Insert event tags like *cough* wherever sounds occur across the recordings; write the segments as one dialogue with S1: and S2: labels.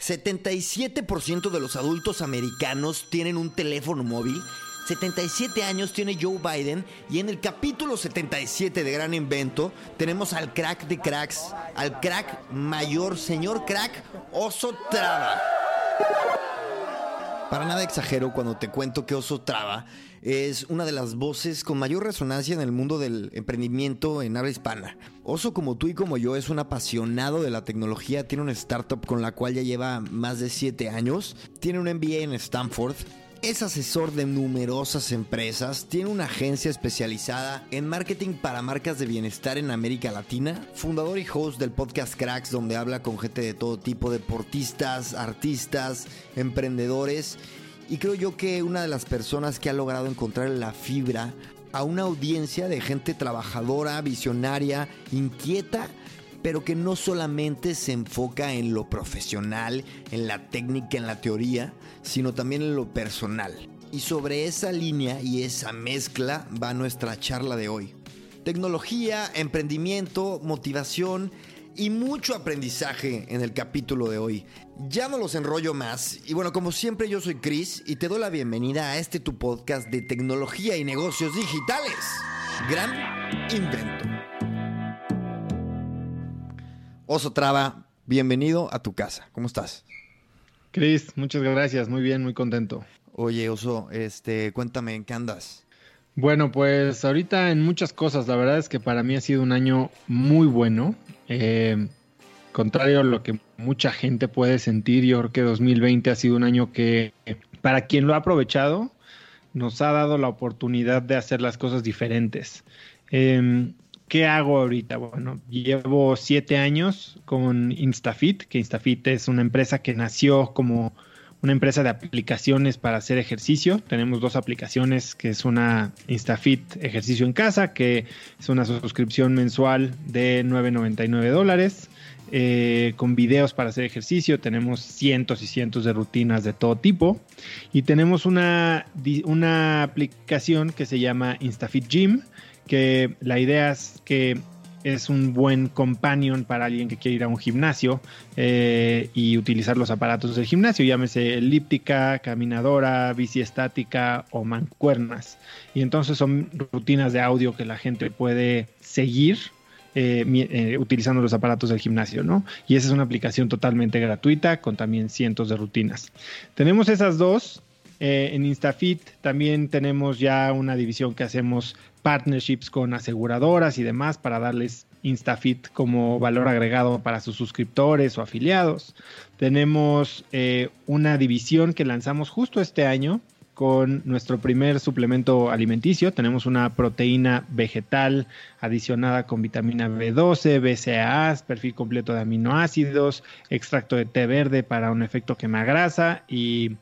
S1: 77% de los adultos americanos tienen un teléfono móvil 77 años tiene Joe Biden y en el capítulo 77 de Gran Invento tenemos al crack de cracks, al crack mayor, señor crack, Oso Traba. Para nada exagero cuando te cuento que Oso Traba es una de las voces con mayor resonancia en el mundo del emprendimiento en habla hispana. Oso como tú y como yo es un apasionado de la tecnología, tiene una startup con la cual ya lleva más de 7 años, tiene un MBA en Stanford es asesor de numerosas empresas, tiene una agencia especializada en marketing para marcas de bienestar en América Latina, fundador y host del podcast Cracks donde habla con gente de todo tipo, deportistas, artistas, emprendedores y creo yo que una de las personas que ha logrado encontrar la fibra a una audiencia de gente trabajadora, visionaria, inquieta, pero que no solamente se enfoca en lo profesional, en la técnica, en la teoría, sino también en lo personal. Y sobre esa línea y esa mezcla va nuestra charla de hoy. Tecnología, emprendimiento, motivación y mucho aprendizaje en el capítulo de hoy. Ya no los enrollo más y bueno, como siempre yo soy Chris y te doy la bienvenida a este tu podcast de tecnología y negocios digitales. Gran invento. Oso Traba, bienvenido a tu casa. ¿Cómo estás?
S2: Cris, muchas gracias. Muy bien, muy contento.
S1: Oye, Oso, este, cuéntame, ¿en qué andas?
S2: Bueno, pues ahorita en muchas cosas. La verdad es que para mí ha sido un año muy bueno. Eh, contrario a lo que mucha gente puede sentir, yo creo que 2020 ha sido un año que para quien lo ha aprovechado, nos ha dado la oportunidad de hacer las cosas diferentes. Eh, ¿Qué hago ahorita? Bueno, llevo siete años con Instafit, que Instafit es una empresa que nació como una empresa de aplicaciones para hacer ejercicio. Tenemos dos aplicaciones, que es una Instafit Ejercicio en Casa, que es una suscripción mensual de 9.99 dólares. Eh, con videos para hacer ejercicio, tenemos cientos y cientos de rutinas de todo tipo y tenemos una, una aplicación que se llama Instafit Gym, que la idea es que es un buen companion para alguien que quiere ir a un gimnasio eh, y utilizar los aparatos del gimnasio, llámese elíptica, caminadora, bici estática o mancuernas. Y entonces son rutinas de audio que la gente puede seguir eh, eh, utilizando los aparatos del gimnasio, ¿no? Y esa es una aplicación totalmente gratuita con también cientos de rutinas. Tenemos esas dos. en Instafit también tenemos ya una división que hacemos partnerships con aseguradoras y demás para darles Instafit como valor agregado para sus suscriptores o afiliados. Tenemos eh, una división que lanzamos justo este año con nuestro primer suplemento alimenticio. Tenemos una proteína vegetal adicionada con vitamina B12, BCAA, perfil completo de aminoácidos, extracto de té verde para un efecto quemagrasa y,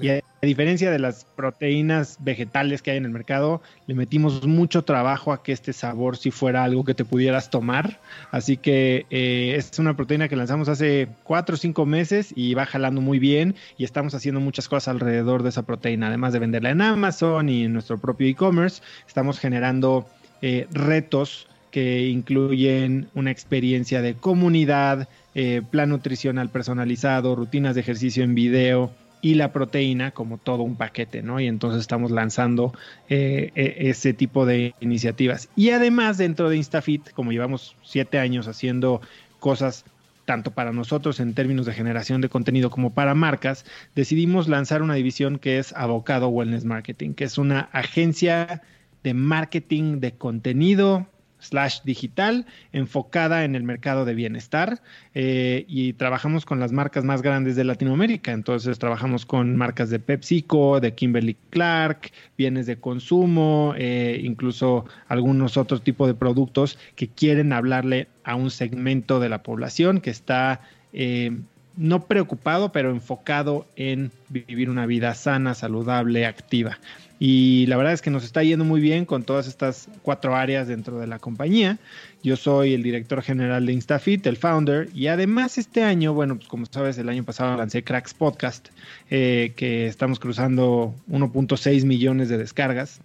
S2: y a diferencia de las proteínas vegetales que hay en el mercado, le metimos mucho trabajo a que este sabor si fuera algo que te pudieras tomar. Así que eh, es una proteína que lanzamos hace cuatro o cinco meses y va jalando muy bien y estamos haciendo muchas cosas alrededor de esa proteína. Además de venderla en Amazon y en nuestro propio e-commerce, estamos generando eh, retos que incluyen una experiencia de comunidad, eh, plan nutricional personalizado, rutinas de ejercicio en video y la proteína como todo un paquete, ¿no? Y entonces estamos lanzando eh, e, ese tipo de iniciativas. Y además dentro de Instafit, como llevamos siete años haciendo cosas tanto para nosotros en términos de generación de contenido como para marcas, decidimos lanzar una división que es Avocado Wellness Marketing, que es una agencia de marketing de contenido slash digital enfocada en el mercado de bienestar eh, y trabajamos con las marcas más grandes de Latinoamérica. Entonces trabajamos con marcas de PepsiCo, de Kimberly Clark, bienes de consumo, eh, incluso algunos otros tipos de productos que quieren hablarle a un segmento de la población que está... Eh, no preocupado, pero enfocado en vivir una vida sana, saludable, activa. Y la verdad es que nos está yendo muy bien con todas estas cuatro áreas dentro de la compañía. Yo soy el director general de Instafit, el founder, y además este año, bueno, pues como sabes, el año pasado lancé Cracks Podcast, eh, que estamos cruzando 1.6 millones de descargas.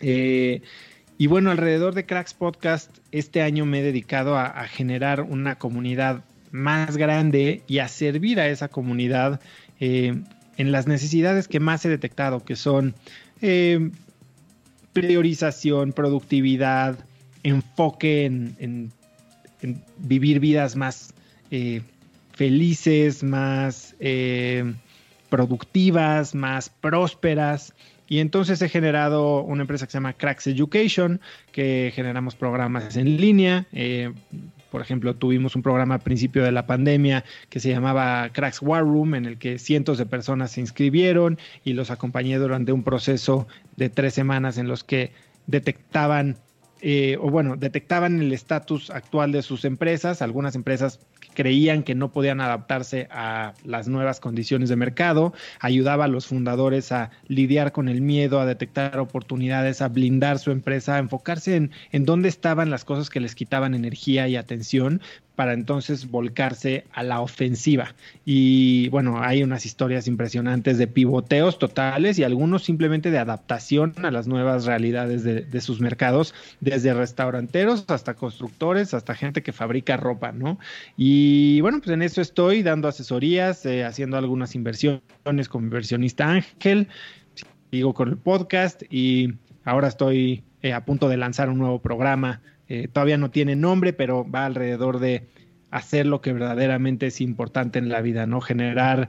S2: Eh, y bueno, alrededor de Cracks Podcast, este año me he dedicado a, generar una comunidad más grande y a servir a esa comunidad eh, en las necesidades que más he detectado, que son eh, priorización, productividad, enfoque en, vivir vidas más eh, felices, más eh, productivas, más prósperas. Y entonces he generado una empresa que se llama Cracks Education, que generamos programas en línea. Por ejemplo, tuvimos un programa a principio de la pandemia que se llamaba Cracks War Room, en el que cientos de personas se inscribieron y los acompañé durante un proceso de tres semanas en los que detectaban eh, o bueno, detectaban el estatus actual de sus empresas. Algunas empresas creían que no podían adaptarse a las nuevas condiciones de mercado, ayudaba a los fundadores a lidiar con el miedo, a detectar oportunidades, a blindar su empresa, a enfocarse en, en dónde estaban las cosas que les quitaban energía y atención para entonces volcarse a la ofensiva. Y bueno, hay unas historias impresionantes de pivoteos totales y algunos simplemente de adaptación a las nuevas realidades de, sus mercados, desde restauranteros hasta constructores, hasta gente que fabrica ropa, ¿no? Y bueno, pues en eso estoy dando asesorías, eh, haciendo algunas inversiones como inversionista Ángel, sigo con el podcast y ahora estoy eh, a punto de lanzar un nuevo programa eh, todavía no tiene nombre, pero va alrededor de hacer lo que verdaderamente es importante en la vida, ¿no? Generar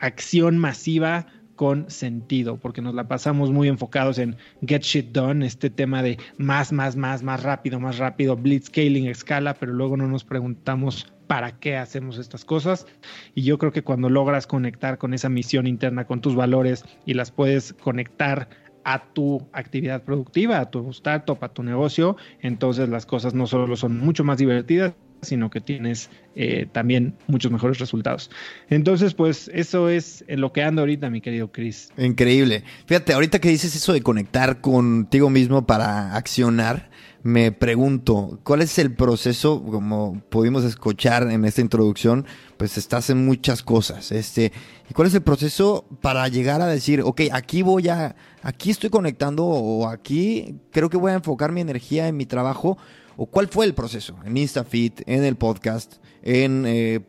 S2: acción masiva con sentido, porque nos la pasamos muy enfocados en get shit done, este tema de más, más, más, más rápido, más rápido, blitzscaling, escala, pero luego no nos preguntamos para qué hacemos estas cosas. Y yo creo que cuando logras conectar con esa misión interna, con tus valores y las puedes conectar a tu actividad productiva, a tu startup, a tu negocio, entonces las cosas no solo son mucho más divertidas, sino que tienes eh, también muchos mejores resultados. Entonces, pues eso es en lo que ando ahorita, mi querido Chris.
S1: Increíble. Fíjate, ahorita que dices eso de conectar contigo mismo para accionar, me pregunto, ¿cuál es el proceso? Como pudimos escuchar en esta introducción, pues estás en muchas cosas. Este, ¿y cuál es el proceso para llegar a decir, ok, aquí voy a, aquí estoy conectando o aquí creo que voy a enfocar mi energía en mi trabajo? ¿O cuál fue el proceso en InstaFit, en el podcast, en, eh,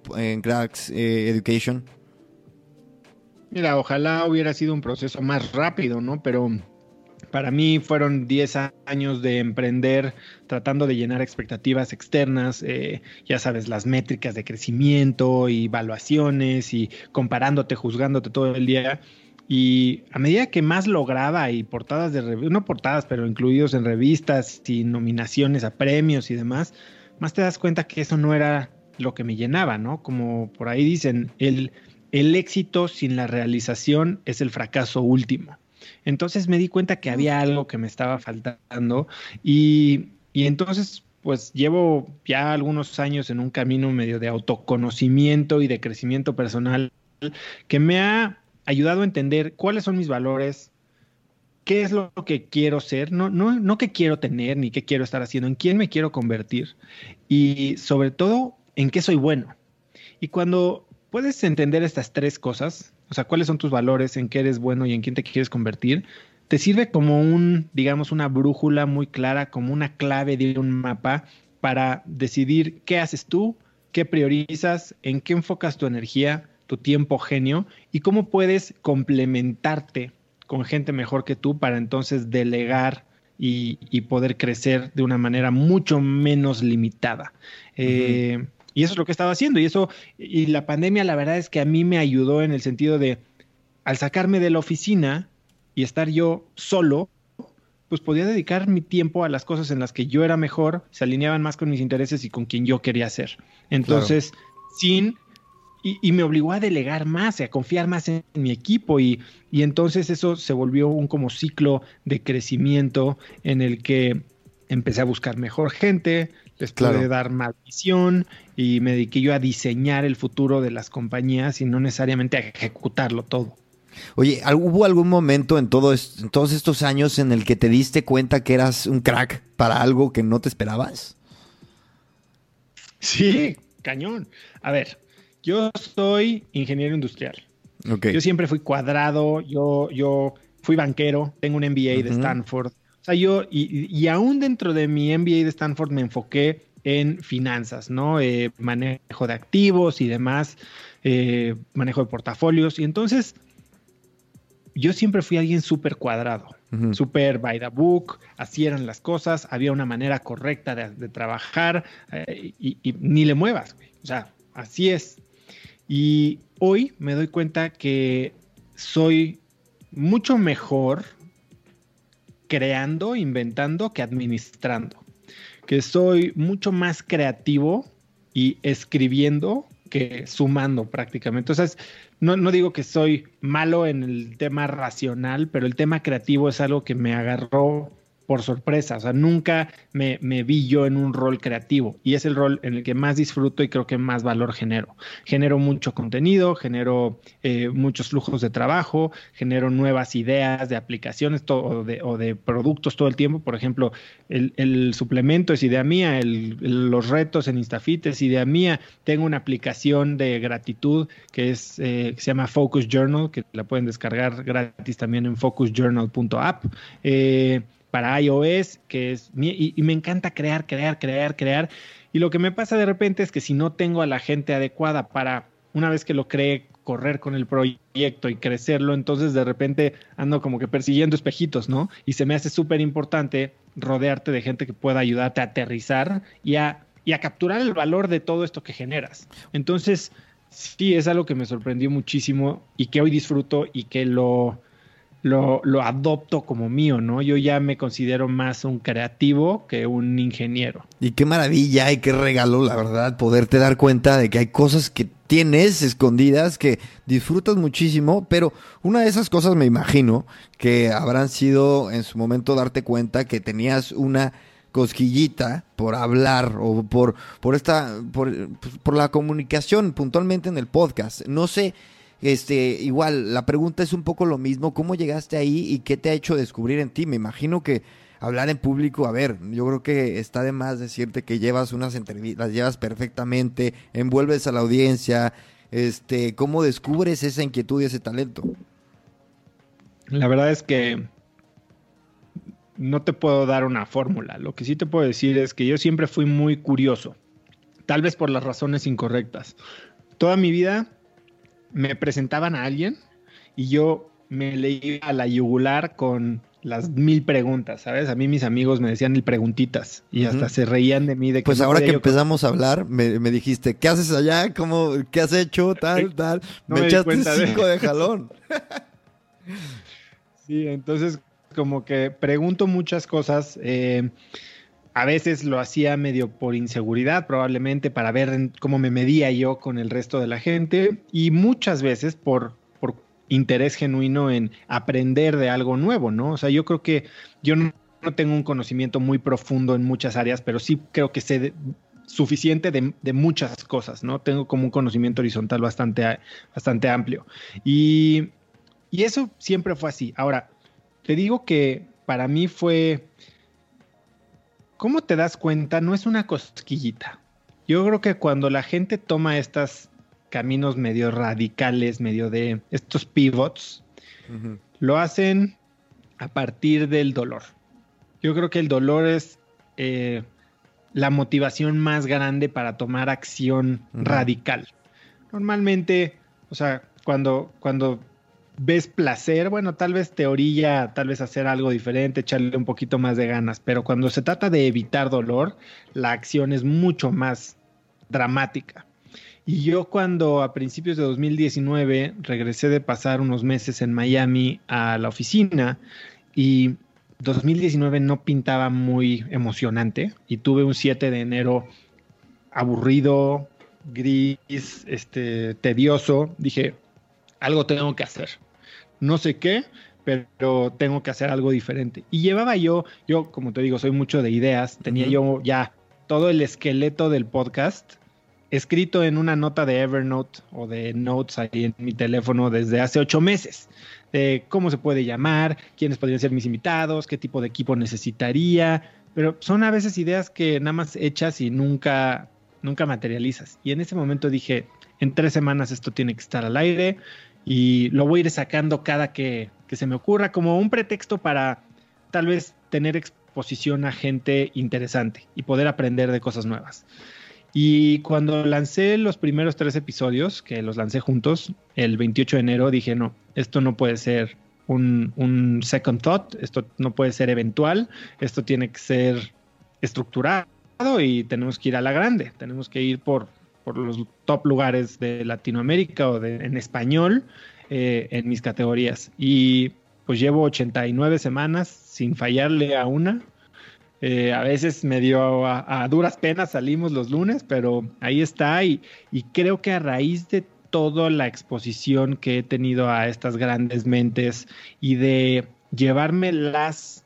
S1: Cracks eh, Education?
S2: Mira, ojalá hubiera sido un proceso más rápido, ¿no? Pero para mí fueron 10 años de emprender tratando de llenar expectativas externas, eh, ya sabes, las métricas de crecimiento y evaluaciones y comparándote, juzgándote todo el día. Y a medida que más lograba y portadas de no portadas, pero incluidos en revistas y nominaciones a premios y demás, más te das cuenta que eso no era lo que me llenaba, ¿no? Como por ahí dicen, el, el éxito sin la realización es el fracaso último. Entonces me di cuenta que había algo que me estaba faltando y, entonces pues llevo ya algunos años en un camino medio de autoconocimiento y de crecimiento personal que me ha ayudado a entender cuáles son mis valores, qué es lo que quiero ser, no, no, no qué quiero tener ni qué quiero estar haciendo, en quién me quiero convertir y sobre todo en qué soy bueno. Y cuando puedes entender estas tres cosas, o sea, cuáles son tus valores, en qué eres bueno y en quién te quieres convertir, te sirve como un, digamos, una brújula muy clara, como una clave de un mapa para decidir qué haces tú, qué priorizas, en qué enfocas tu energía, tu tiempo genio y cómo puedes complementarte con gente mejor que tú para entonces delegar y, poder crecer de una manera mucho menos limitada. Y eso es lo que estaba haciendo. Y eso, y la pandemia, la verdad es que a mí me ayudó en el sentido de, al sacarme de la oficina y estar yo solo, pues podía dedicar mi tiempo a las cosas en las que yo era mejor, se alineaban más con mis intereses y con quien yo quería ser. Entonces, sin y, me obligó a delegar más, a confiar más en, mi equipo y, y, entonces eso se volvió un como ciclo de crecimiento en el que empecé a buscar mejor gente, les pude dar más visión y me dediqué yo a diseñar el futuro de las compañías y no necesariamente a ejecutarlo todo.
S1: Oye, ¿hubo algún momento en, todo en todos estos años en el que te diste cuenta que eras un crack para algo que no te esperabas?
S2: Sí, cañón. A ver, yo soy ingeniero industrial. Yo siempre fui cuadrado, yo, yo fui banquero, tengo un MBA de Stanford. O sea, yo, y, aún dentro de mi MBA de Stanford me enfoqué en finanzas, ¿no? Eh, manejo de activos y demás, eh, manejo de portafolios. Y entonces, yo siempre fui alguien súper cuadrado, súper by the book, así eran las cosas, había una manera correcta de, trabajar eh, y, y, ni le muevas, güey. O sea, así es. Y hoy me doy cuenta que soy mucho mejor creando, inventando que administrando. Que soy mucho más creativo y escribiendo que sumando prácticamente. Entonces, no, no, digo que soy malo en el tema racional, pero el tema creativo es algo que me agarró por sorpresa, o sea, nunca me, vi yo en un rol creativo y es el rol en el que más disfruto y creo que más valor genero. Genero mucho contenido, genero eh, muchos flujos de trabajo, genero nuevas ideas de aplicaciones o, de, productos todo el tiempo. Por ejemplo, el, suplemento es idea mía, los retos en Instafit es idea mía. Tengo una aplicación de gratitud que, es, eh, se llama Focus Journal, que la pueden descargar gratis también en focusjournal.app. para iOS, que es y, me encanta crear, crear, crear, crear. Y lo que me pasa de repente es que si no tengo a la gente adecuada para una vez que lo cree correr con el proyecto y crecerlo, entonces de repente ando como que persiguiendo espejitos, ¿no? Y se me hace súper importante rodearte de gente que pueda ayudarte a aterrizar y a, y a capturar el valor de todo esto que generas. Entonces, sí, es algo que me sorprendió muchísimo y que hoy disfruto y que lo, lo, adopto como mío, ¿no? Yo ya me considero más un creativo que un ingeniero.
S1: Y qué maravilla y qué regalo, la verdad, poderte dar cuenta de que hay cosas que tienes escondidas que disfrutas muchísimo, pero una de esas cosas me imagino que habrán sido en su momento darte cuenta que tenías una cosquillita por hablar o por, por esta, por, por la comunicación puntualmente en el podcast. No sé este, igual, la pregunta es un poco lo mismo. ¿Cómo llegaste ahí y qué te ha hecho descubrir en ti? Me imagino que hablar en público, a ver, yo creo que está de más decirte que llevas unas entrevistas, las llevas perfectamente, envuelves a la audiencia. Este, ¿cómo descubres esa inquietud y ese talento?
S2: La verdad es que no te puedo dar una fórmula. Lo que sí te puedo decir es que yo siempre fui muy curioso, tal vez por las razones incorrectas. Toda mi vida me presentaban a alguien y yo me leía a la yugular con las mil preguntas, ¿sabes? A mí mis amigos me decían mil preguntitas y hasta se reían de mí. De
S1: que pues ahora que empezamos a hablar, me, dijiste, ¿qué haces allá? ¿Cómo, ¿Qué has hecho? Tal, *laughs* tal. me, echaste cinco de... jalón. *laughs* *laughs*
S2: sí, entonces como que pregunto muchas cosas. Eh, a veces lo hacía medio por inseguridad, probablemente para ver cómo me medía yo con el resto de la gente y muchas veces por, por interés genuino en aprender de algo nuevo, ¿no? O sea, yo creo que yo no, tengo un conocimiento muy profundo en muchas áreas, pero sí creo que sé suficiente de, muchas cosas, ¿no? Tengo como un conocimiento horizontal bastante, bastante amplio. Y, y eso siempre fue así. Ahora, te digo que para mí fue ¿cómo te das cuenta? No es una cosquillita. Yo creo que cuando la gente toma estos caminos medio radicales, medio de estos pivots, lo hacen a partir del dolor. Yo creo que el dolor es eh, la motivación más grande para tomar acción radical. Normalmente, o sea, cuando, cuando ves placer, bueno, tal vez te orilla, tal vez hacer algo diferente, echarle un poquito más de ganas, pero cuando se trata de evitar dolor, la acción es mucho más dramática. Y yo cuando a principios de 2019 regresé de pasar unos meses en Miami a la oficina y 2019 no pintaba muy emocionante y tuve un 7 de enero aburrido, gris, este, tedioso. Dije, algo tengo que hacer. No sé qué, pero tengo que hacer algo diferente. Y llevaba yo, yo como te digo, soy mucho de ideas, tenía yo ya todo el esqueleto del podcast escrito en una nota de Evernote o de Notes ahí en mi teléfono desde hace ocho meses, de cómo se puede llamar, quiénes podrían ser mis invitados, qué tipo de equipo necesitaría, pero son a veces ideas que nada más echas y nunca, nunca materializas. Y en ese momento dije, en tres semanas esto tiene que estar al aire y lo voy a ir sacando cada que, que se me ocurra como un pretexto para tal vez tener exposición a gente interesante y poder aprender de cosas nuevas. Y cuando lancé los primeros tres episodios, que los lancé juntos, el 28 de enero, dije, no, esto no puede ser un, second thought, esto no puede ser eventual, esto tiene que ser estructurado y tenemos que ir a la grande, tenemos que ir por, por los top lugares de Latinoamérica o de, en español eh, en mis categorías. Y pues llevo 89 semanas sin fallarle a una eh, a veces medio a, a, duras penas salimos los lunes, pero ahí está y, y creo que a raíz de toda la exposición que he tenido a estas grandes mentes y de llevarme las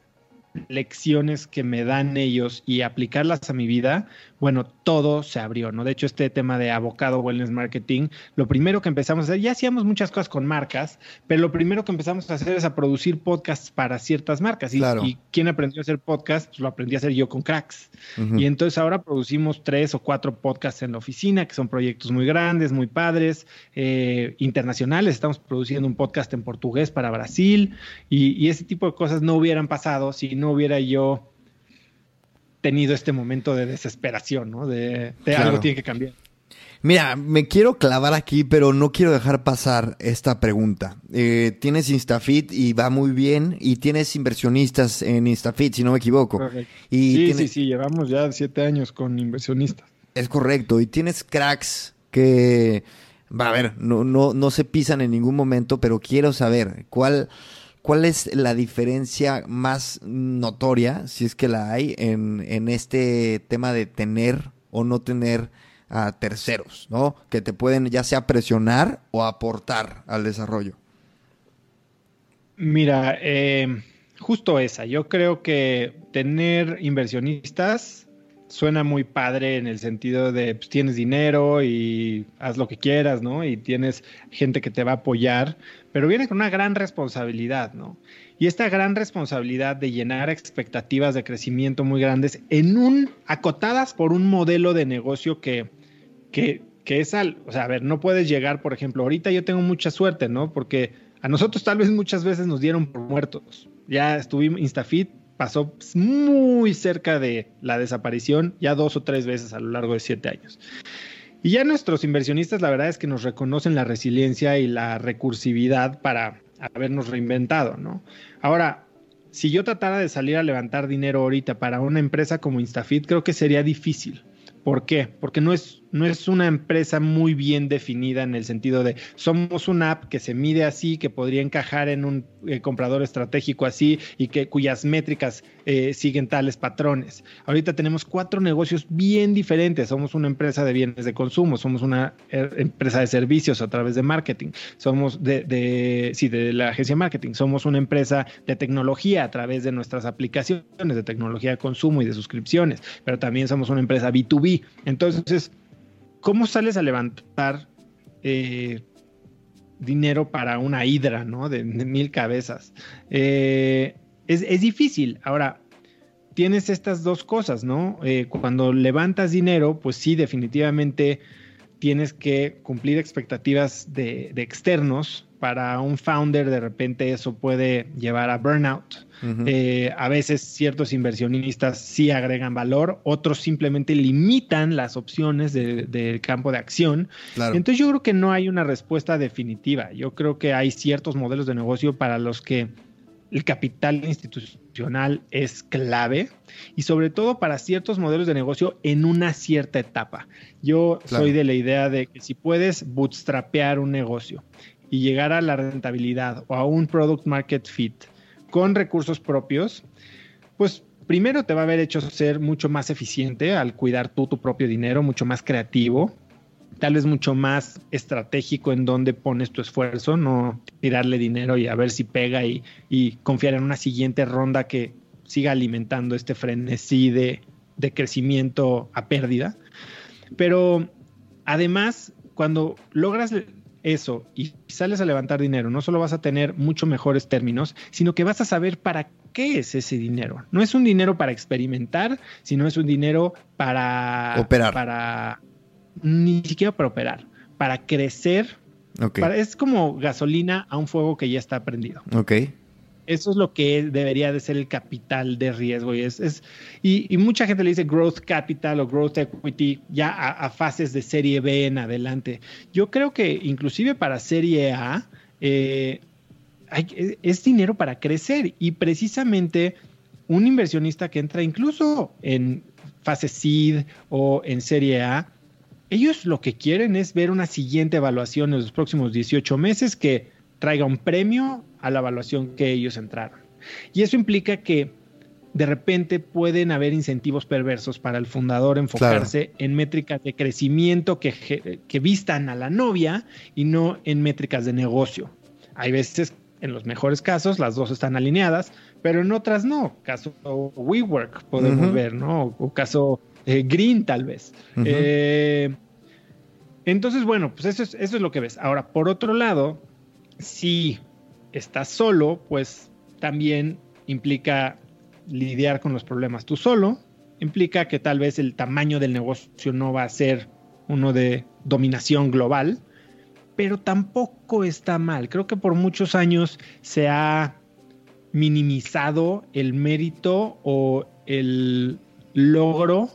S2: lecciones que me dan ellos y aplicarlas a mi vida, bueno, todo se abrió, ¿no? De hecho, este tema de abocado wellness marketing, lo primero que empezamos a hacer, ya hacíamos muchas cosas con marcas, pero lo primero que empezamos a hacer es a producir podcasts para ciertas marcas. Y, y quién aprendió a hacer podcasts, pues lo aprendí a hacer yo con cracks. Y entonces ahora producimos tres o cuatro podcasts en la oficina, que son proyectos muy grandes, muy padres, eh, internacionales. Estamos produciendo un podcast en portugués para Brasil y, y ese tipo de cosas no hubieran pasado si no hubiera yo tenido este momento de desesperación, ¿no? De, algo tiene que cambiar.
S1: Mira, me quiero clavar aquí, pero no quiero dejar pasar esta pregunta. Eh, tienes Instafit y va muy bien, y tienes inversionistas en Instafit, si no me equivoco.
S2: Y sí, sí, sí, llevamos ya siete años con inversionistas.
S1: Es correcto, y tienes cracks que, va a ver, no, no, no se pisan en ningún momento, pero quiero saber cuál ¿Cuál es la diferencia más notoria, si es que la hay, en, este tema de tener o no tener a terceros, ¿no? Que te pueden ya sea presionar o aportar al desarrollo.
S2: Mira, eh, justo esa. Yo creo que tener inversionistas suena muy padre en el sentido de pues, tienes dinero y haz lo que quieras, ¿no? Y tienes gente que te va a apoyar, pero viene con una gran responsabilidad, ¿no? Y esta gran responsabilidad de llenar expectativas de crecimiento muy grandes en un acotadas por un modelo de negocio que que, que es al, o sea, a ver, no puedes llegar, por ejemplo, ahorita yo tengo mucha suerte, ¿no? Porque a nosotros tal vez muchas veces nos dieron por muertos. Ya estuvimos Instafit pasó muy cerca de la desaparición ya dos o tres veces a lo largo de siete años. Y ya nuestros inversionistas, la verdad es que nos reconocen la resiliencia y la recursividad para habernos reinventado, ¿no? Ahora, si yo tratara de salir a levantar dinero ahorita para una empresa como Instafit, creo que sería difícil. ¿Por qué? Porque no es, no es una empresa muy bien definida en el sentido de somos una app que se mide así, que podría encajar en un eh, comprador estratégico así y que cuyas métricas eh, siguen tales patrones. Ahorita tenemos cuatro negocios bien diferentes. Somos una empresa de bienes de consumo, somos una eh, empresa de servicios a través de marketing, somos de, de, sí, de la agencia de marketing, somos una empresa de tecnología a través de nuestras aplicaciones de tecnología de consumo y de suscripciones, pero también somos una empresa B2B entonces, ¿cómo sales a levantar eh, dinero para una hidra, ¿no? De, mil cabezas. Eh, es, difícil. Ahora, tienes estas dos cosas, ¿no? Eh, cuando levantas dinero, pues sí, definitivamente tienes que cumplir expectativas de, externos. Para un founder, de repente eso puede llevar a burnout. Eh, a veces ciertos inversionistas sí agregan valor, otros simplemente limitan las opciones del campo de acción. Entonces yo creo que no hay una respuesta definitiva. Yo creo que hay ciertos modelos de negocio para los que el capital institucional es clave y sobre todo para ciertos modelos de negocio en una cierta etapa. Yo soy de la idea de que si puedes bootstrapear un negocio y llegar a la rentabilidad o a un product market fit con recursos propios, pues primero te va a haber hecho ser mucho más eficiente al cuidar tú tu propio dinero, mucho más creativo, tal vez mucho más estratégico en dónde pones tu esfuerzo, no tirarle dinero y a ver si pega y, confiar en una siguiente ronda que siga alimentando este frenesí de, de crecimiento a pérdida. Pero además, cuando logras eso y sales a levantar dinero, no solo vas a tener mucho mejores términos, sino que vas a saber para qué es ese dinero. No es un dinero para experimentar, sino es un dinero para
S1: operar.
S2: Para ni siquiera para operar, para crecer. es como gasolina a un fuego que ya está prendido.
S1: Ok.
S2: Eso es lo que debería de ser el capital de riesgo. Y, es, y, mucha gente le dice growth capital o growth equity ya a, fases de serie B en adelante. Yo creo que inclusive para serie A eh, es dinero para crecer y precisamente un inversionista que entra incluso en fase seed o en serie A, ellos lo que quieren es ver una siguiente evaluación en los próximos 18 meses que traiga un premio a la evaluación que ellos entraron. Y eso implica que de repente pueden haber incentivos perversos para el fundador enfocarse en métricas de crecimiento que, que vistan a la novia y no en métricas de negocio. Hay veces, en los mejores casos, las dos están alineadas, pero en otras no. Caso WeWork podemos ver, ¿no? O, caso eh, Green tal vez. Eh, entonces, bueno, pues eso es, eso es lo que ves. Ahora, por otro lado, si estás solo, pues también implica lidiar con los problemas tú solo, implica que tal vez el tamaño del negocio no va a ser uno de dominación global, pero tampoco está mal. Creo que por muchos años se ha minimizado el mérito o el logro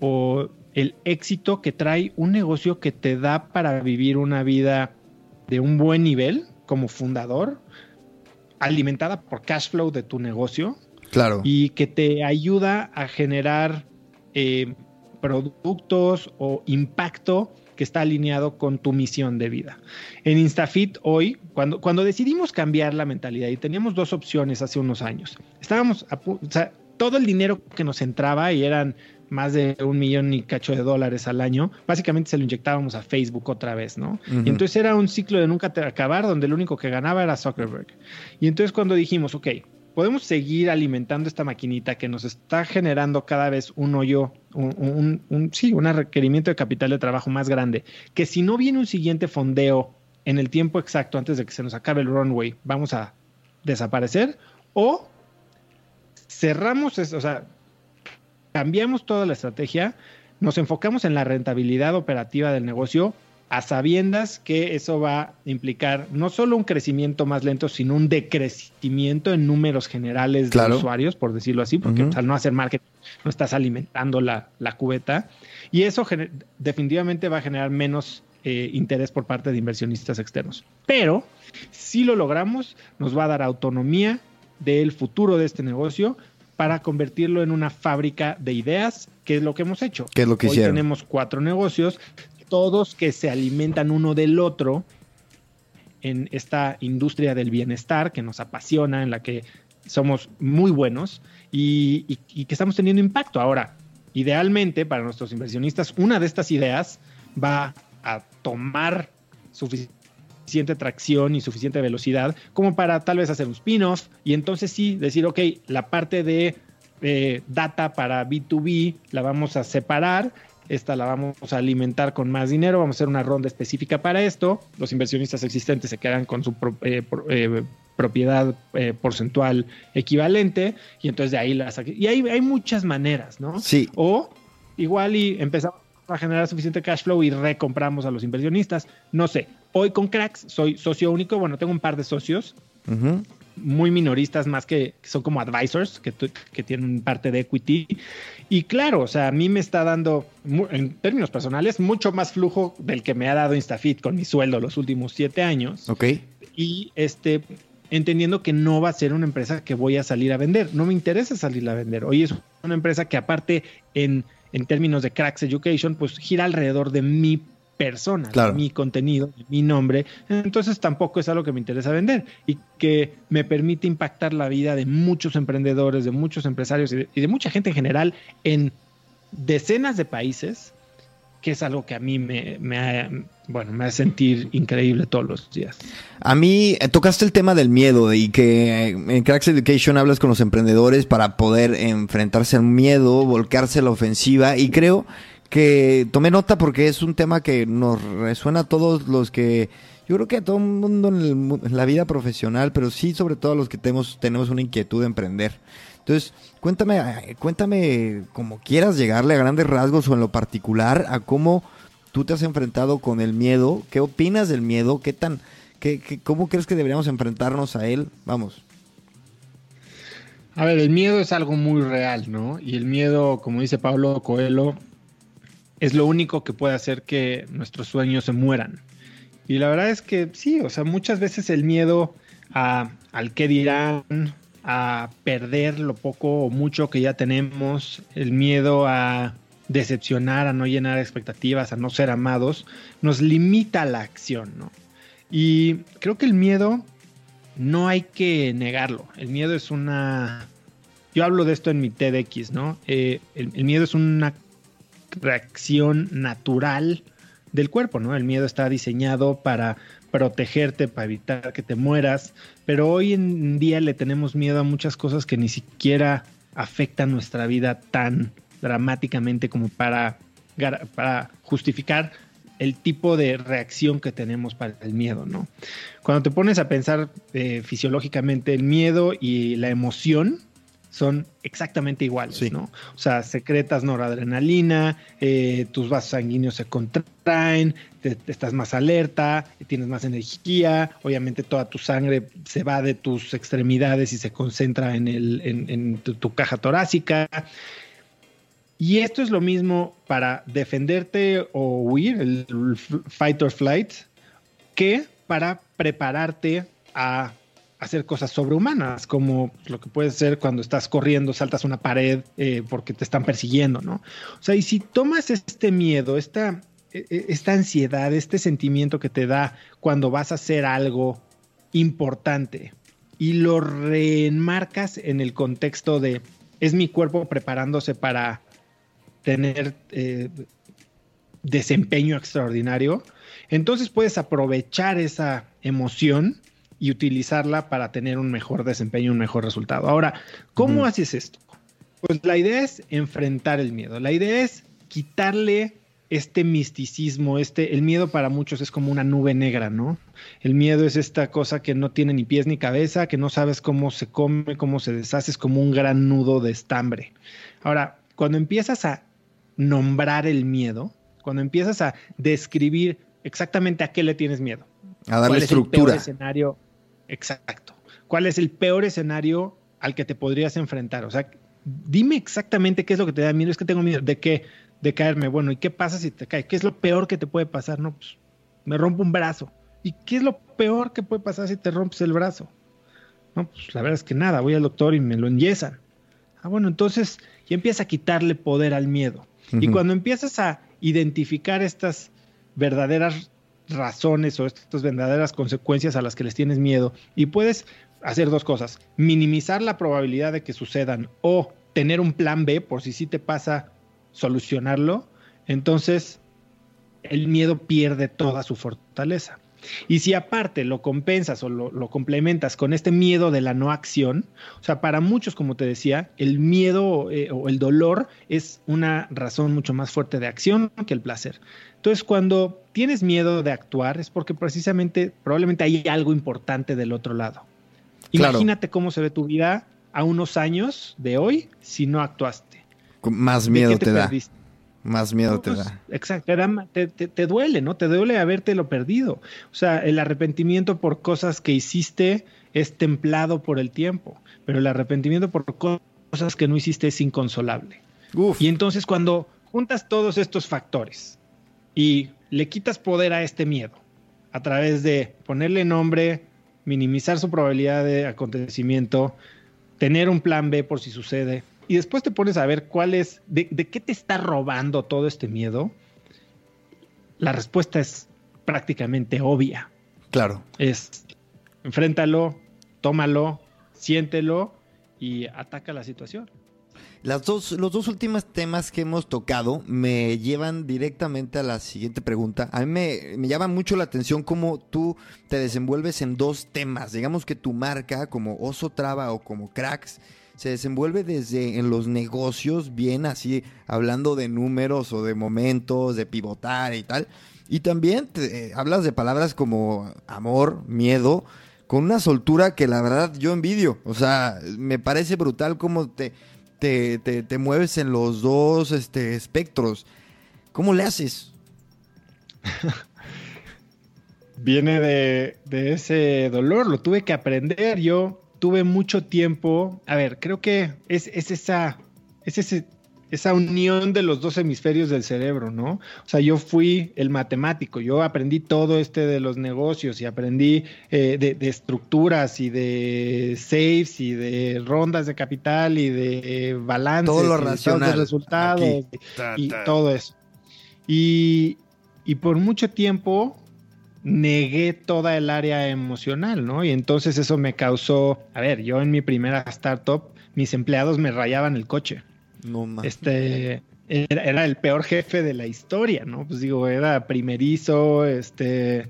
S2: o el éxito que trae un negocio que te da para vivir una vida de un buen nivel como fundador, alimentada por cash flow de tu negocio.
S1: Claro.
S2: Y que te ayuda a generar eh, productos o impacto que está alineado con tu misión de vida. En Instafit hoy, cuando, cuando decidimos cambiar la mentalidad y teníamos dos opciones hace unos años, estábamos, a, o sea, todo el dinero que nos entraba y eran más de un millón y cacho de dólares al año, básicamente se lo inyectábamos a Facebook otra vez, ¿no? Y entonces era un ciclo de nunca acabar donde el único que ganaba era Zuckerberg. Y entonces cuando dijimos, ok, podemos seguir alimentando esta maquinita que nos está generando cada vez un hoyo, un, un, sí, un requerimiento de capital de trabajo más grande, que si no viene un siguiente fondeo en el tiempo exacto antes de que se nos acabe el runway, vamos a desaparecer o cerramos, o sea, cambiamos toda la estrategia, nos enfocamos en la rentabilidad operativa del negocio a sabiendas que eso va a implicar no solo un crecimiento más lento, sino un decrecimiento en números generales de usuarios, por decirlo así, porque al no hacer marketing no estás alimentando la, cubeta. Y eso definitivamente va a generar menos eh, interés por parte de inversionistas externos. Pero si lo logramos, nos va a dar autonomía del futuro de este negocio, para convertirlo en una fábrica de ideas, que es lo que hemos hecho.
S1: ¿Qué es lo que
S2: Hoy tenemos cuatro negocios, todos que se alimentan uno del otro en esta industria del bienestar que nos apasiona, en la que somos muy buenos y, y que estamos teniendo impacto. Ahora, idealmente para nuestros inversionistas, una de estas ideas va a tomar suficiente suficiente tracción y suficiente velocidad como para tal vez hacer un spin-off y entonces sí decir, ok, la parte de data para B2B la vamos a separar, esta la vamos a alimentar con más dinero, vamos a hacer una ronda específica para esto, los inversionistas existentes se quedan con su eh, eh, propiedad eh, porcentual equivalente y entonces de ahí las... Y hay, hay muchas maneras, ¿no?
S1: Sí.
S2: O igual y empezamos a generar suficiente cash flow y recompramos a los inversionistas. No sé. Hoy con Cracks soy socio único. Bueno, tengo un par de socios. Muy minoristas, más que, son como advisors, que, que, tienen parte de equity. Y claro, o sea, a mí me está dando, en términos personales, mucho más flujo del que me ha dado Instafit con mi sueldo los últimos siete años.
S1: Ok.
S2: Y este, entendiendo que no va a ser una empresa que voy a salir a vender. No me interesa salir a vender. Hoy es una empresa que aparte en en términos de Cracks Education, pues gira alrededor de mi personas, de mi contenido, de mi nombre, entonces tampoco es algo que me interesa vender y que me permite impactar la vida de muchos emprendedores, de muchos empresarios y de, y de mucha gente en general en decenas de países que es algo que a mí me, me, bueno, me hace sentir increíble todos los días.
S1: A mí eh, tocaste el tema del miedo y que eh, en Cracks Education hablas con los emprendedores para poder enfrentarse al miedo, volcarse a la ofensiva y creo que tomé nota porque es un tema que nos resuena a todos los que yo creo que a todo el mundo en, en la vida profesional, pero sí sobre todo a los que tenemos, tenemos una inquietud de emprender. Entonces, cuéntame, cuéntame como quieras llegarle a grandes rasgos o en lo particular a cómo tú te has enfrentado con el miedo, qué opinas del miedo, qué tan, qué, cómo crees que deberíamos enfrentarnos a él. Vamos.
S2: A ver, el miedo es algo muy real, ¿no? Y el miedo, como dice Pablo Coelho, es lo único que puede hacer que nuestros sueños se mueran. Y la verdad es que sí, o sea, muchas veces el miedo a, al qué dirán, a perder lo poco o mucho que ya tenemos, el miedo a decepcionar, a no llenar expectativas, a no ser amados, nos limita la acción, ¿no? Y creo que el miedo no hay que negarlo. El miedo es una... Yo hablo de esto en mi TEDx, ¿no? Eh, el, el, miedo es una reacción natural del cuerpo, ¿no? El miedo está diseñado para protegerte, para evitar que te mueras, pero hoy en día le tenemos miedo a muchas cosas que ni siquiera afectan nuestra vida tan dramáticamente como para, justificar el tipo de reacción que tenemos para el miedo, ¿no? Cuando te pones a pensar eh, fisiológicamente, el miedo y la emoción son exactamente iguales, ¿no? O sea, secretas noradrenalina, eh, tus vasos sanguíneos se contraen, te, estás más alerta, tienes más energía, obviamente toda tu sangre se va de tus extremidades y se concentra en, el, en, tu, caja torácica. Y esto es lo mismo para defenderte o huir, el fight or flight, que para prepararte a hacer cosas sobrehumanas, como lo que puede ser cuando estás corriendo, saltas una pared eh, porque te están persiguiendo, ¿no? O sea, y si tomas este miedo, esta, e, e, esta ansiedad, este sentimiento que te da cuando vas a hacer algo importante y lo reenmarcas en el contexto de es mi cuerpo preparándose para tener eh, desempeño extraordinario, entonces puedes aprovechar esa emoción y utilizarla para tener un mejor desempeño, un mejor resultado. Ahora, ¿cómo haces esto? Pues la idea es enfrentar el miedo. La idea es quitarle este misticismo, este, el miedo para muchos es como una nube negra, ¿no? El miedo es esta cosa que no tiene ni pies ni cabeza, que no sabes cómo se come, cómo se deshace, es como un gran nudo de estambre. Ahora, cuando empiezas a nombrar el miedo, cuando empiezas a describir exactamente a qué le tienes miedo,
S1: a darle estructura.
S2: escenario exacto? ¿Cuál es el peor escenario al que te podrías enfrentar? O sea, dime exactamente qué es lo que te da miedo. Es que tengo miedo de qué, de caerme. Bueno, ¿y qué pasa si te caes? ¿Qué es lo peor que te puede pasar? No, pues me rompo un brazo. ¿Y qué es lo peor que puede pasar si te rompes el brazo? No, pues la verdad es que nada, voy al doctor y me lo enyesan. Ah, bueno, entonces y empieza a quitarle poder al miedo. Y cuando empiezas a identificar estas verdaderas razones o estas verdaderas consecuencias a las que les tienes miedo y puedes hacer dos cosas, minimizar la probabilidad de que sucedan o tener un plan B por si sí te pasa solucionarlo, entonces el miedo pierde toda su fortaleza. Y si aparte lo compensas o lo, complementas con este miedo de la no acción, o sea, para muchos, como te decía, el miedo eh, o el dolor es una razón mucho más fuerte de acción que el placer. Entonces, cuando tienes miedo de actuar es porque precisamente, probablemente hay algo importante del otro lado. Imagínate cómo se ve tu vida a unos años de hoy si no actuaste.
S1: Más miedo te, da. Más miedo te pues, da.
S2: Exacto, te, duele, ¿no? Te duele haberte lo perdido. O sea, el arrepentimiento por cosas que hiciste es templado por el tiempo, pero el arrepentimiento por cosas que no hiciste es inconsolable. Y entonces cuando juntas todos estos factores y le quitas poder a este miedo a través de ponerle nombre, minimizar su probabilidad de acontecimiento, tener un plan B por si sucede, y después te pones a ver cuál es, de, qué te está robando todo este miedo, la respuesta es prácticamente obvia.
S1: Claro.
S2: Es enfréntalo, tómalo, siéntelo y ataca la situación.
S1: Las dos, los dos últimos temas que hemos tocado me llevan directamente a la siguiente pregunta. A mí me, me, llama mucho la atención cómo tú te desenvuelves en dos temas. Digamos que tu marca, como Oso Traba o como Cracks, se desenvuelve desde en los negocios, bien así, hablando de números o de momentos, de pivotar y tal. Y también te, eh, hablas de palabras como amor, miedo, con una soltura que la verdad yo envidio. O sea, me parece brutal cómo te, te, te, te mueves en los dos este, espectros. ¿Cómo le haces? *laughs*
S2: Viene de, de, ese dolor, lo tuve que aprender. Yo tuve mucho tiempo. A ver, creo que es, es esa. Es ese esa unión de los dos hemisferios del cerebro, ¿no? O sea, yo fui el matemático, yo aprendí todo este de los negocios y aprendí eh, de, de, estructuras y de saves y de rondas de capital y de balances.
S1: Todo lo racional.
S2: De resultados Aquí. y, y todo eso. Y, y por mucho tiempo negué toda el área emocional, ¿no? Y entonces eso me causó, a ver, yo en mi primera startup, mis empleados me rayaban el coche.
S1: No más.
S2: Este era, era, el peor jefe de la historia, ¿no? Pues digo, era primerizo, este.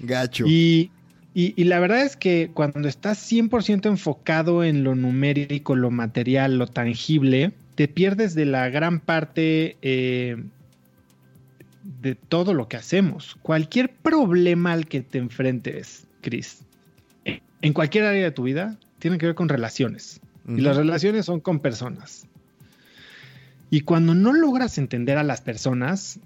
S1: Gacho.
S2: Y, y, y la verdad es que cuando estás 100% enfocado en lo numérico, lo material, lo tangible, te pierdes de la gran parte eh, de todo lo que hacemos. Cualquier problema al que te enfrentes, Chris, en cualquier área de tu vida, tiene que ver con relaciones. Uh -huh. Y las relaciones son con personas. Y cuando no logras entender a las personas,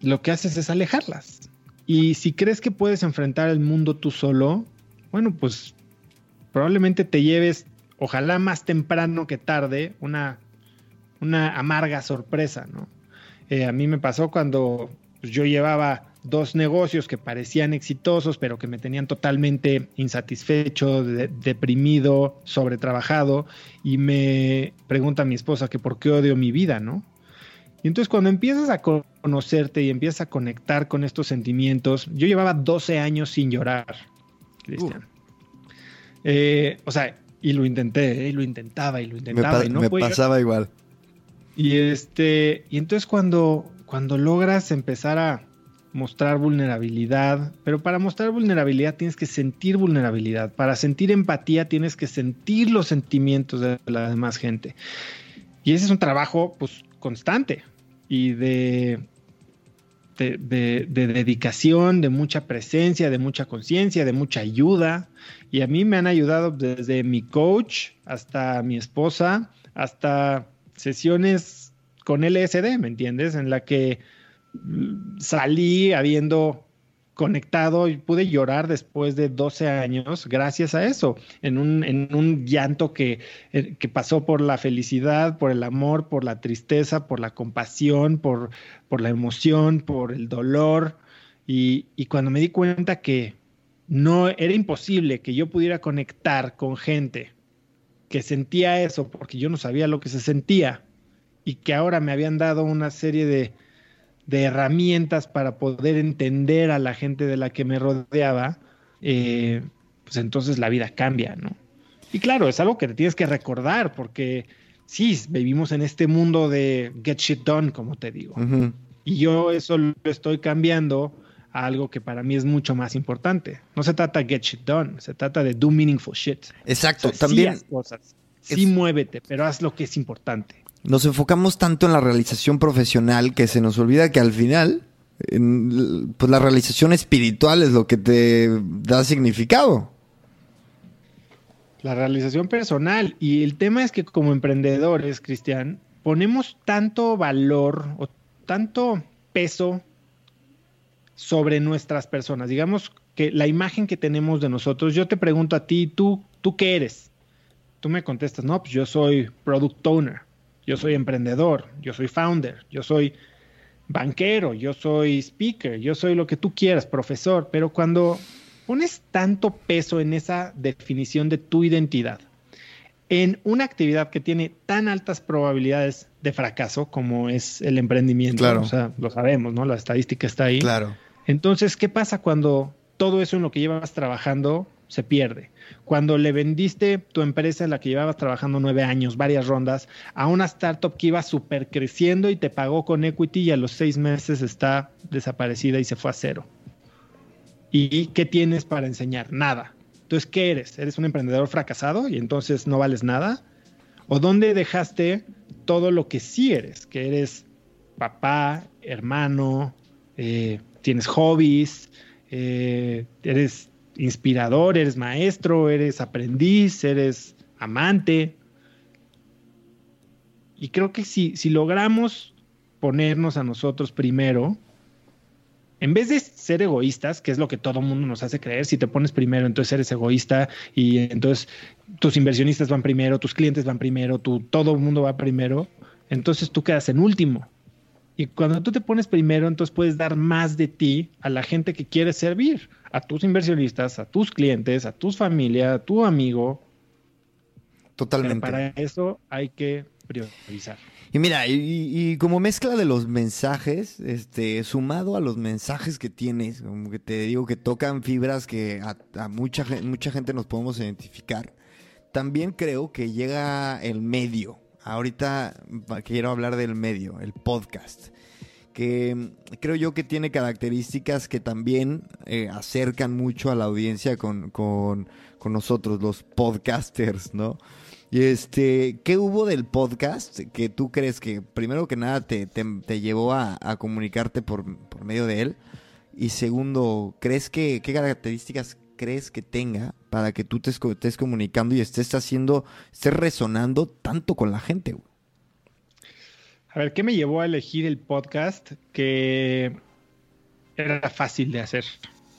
S2: lo que haces es alejarlas. Y si crees que puedes enfrentar el mundo tú solo, bueno, pues probablemente te lleves, ojalá más temprano que tarde, una, una amarga sorpresa, ¿no? Eh, a mí me pasó cuando pues, yo llevaba dos negocios que parecían exitosos, pero que me tenían totalmente insatisfecho, de, deprimido, sobretrabajado, y me pregunta mi esposa que por qué odio mi vida, ¿no? Y entonces cuando empiezas a conocerte y empiezas a conectar con estos sentimientos, yo llevaba 12 años sin llorar, Cristian. Uh. Eh, o sea, y lo intenté, y lo intentaba, y lo intentaba.
S1: Me,
S2: y no
S1: me pasaba igual.
S2: Y este, y entonces cuando, cuando logras empezar a mostrar vulnerabilidad, pero para mostrar vulnerabilidad tienes que sentir vulnerabilidad, para sentir empatía tienes que sentir los sentimientos de la demás gente. Y ese es un trabajo pues constante y de, de, de, de dedicación, de mucha presencia, de mucha conciencia, de mucha ayuda. Y a mí me han ayudado desde mi coach hasta mi esposa, hasta sesiones con LSD, ¿me entiendes? En la que salí habiendo conectado y pude llorar después de 12 años gracias a eso, en un, en un llanto que, eh, que, pasó por la felicidad, por el amor, por la tristeza, por la compasión, por, por la emoción, por el dolor. Y, y cuando me di cuenta que no era imposible que yo pudiera conectar con gente que sentía eso porque yo no sabía lo que se sentía y que ahora me habían dado una serie de, de herramientas para poder entender a la gente de la que me rodeaba, eh, pues entonces la vida cambia, ¿no? Y claro, es algo que te tienes que recordar porque sí, vivimos en este mundo de get shit done, como te digo. Uh -huh. Y yo eso lo estoy cambiando a algo que para mí es mucho más importante. No se trata de get shit done, se trata de do meaningful shit.
S1: Exacto, o sea, también.
S2: Sí, cosas, sí es... muévete, pero haz lo que es importante
S1: nos enfocamos tanto en la realización profesional que se nos olvida que al final, pues la realización espiritual es lo que te da significado.
S2: La realización personal. Y el tema es que como emprendedores, Cristian, ponemos tanto valor o tanto peso sobre nuestras personas. Digamos que la imagen que tenemos de nosotros, yo te pregunto a ti, ¿tú, tú qué eres? Tú me contestas, no, pues yo soy product owner yo soy emprendedor, yo soy founder, yo soy banquero, yo soy speaker, yo soy lo que tú quieras, profesor, pero cuando pones tanto peso en esa definición de tu identidad, en una actividad que tiene tan altas probabilidades de fracaso como es el emprendimiento.
S1: Claro.
S2: O sea, lo sabemos, ¿no? La estadística está ahí.
S1: Claro.
S2: Entonces, ¿qué pasa cuando todo eso en lo que llevas trabajando se pierde? Cuando le vendiste tu empresa en la que llevabas trabajando nueve años, varias rondas, a una startup que iba súper creciendo y te pagó con equity y a los seis meses está desaparecida y se fue a cero. ¿Y qué tienes para enseñar? Nada. Entonces, ¿qué eres? ¿Eres un emprendedor fracasado y entonces no vales nada? ¿O dónde dejaste todo lo que sí eres? Que eres papá, hermano, eh, tienes hobbies, eh, eres inspirador, eres maestro, eres aprendiz, eres amante. Y creo que si, si logramos ponernos a nosotros primero, en vez de ser egoístas, que es lo que todo mundo nos hace creer, si te pones primero, entonces eres egoísta y entonces tus inversionistas van primero, tus clientes van primero, tu, todo el mundo va primero, entonces tú quedas en último. Y cuando tú te pones primero, entonces puedes dar más de ti a la gente que quiere servir, a tus inversionistas, a tus clientes, a tus familia, a tu amigo.
S1: Totalmente.
S2: Pero para eso hay que priorizar.
S1: Y mira, y, y, como mezcla de los mensajes, este, sumado a los mensajes que tienes, como que te digo que tocan fibras que a, a mucha, mucha gente nos podemos identificar, también creo que llega el medio. Ahorita quiero hablar del medio, el podcast, que creo yo que tiene características que también eh, acercan mucho a la audiencia con, con, con nosotros, los podcasters, ¿no? Y este, ¿qué hubo del podcast que tú crees que primero que nada te, te, te llevó a, a comunicarte por, por, medio de él? Y segundo, ¿crees que qué características crees que tenga para que tú te estés comunicando y estés haciendo, estés resonando tanto con la gente?
S2: A ver, ¿qué me llevó a elegir el podcast que era fácil de hacer?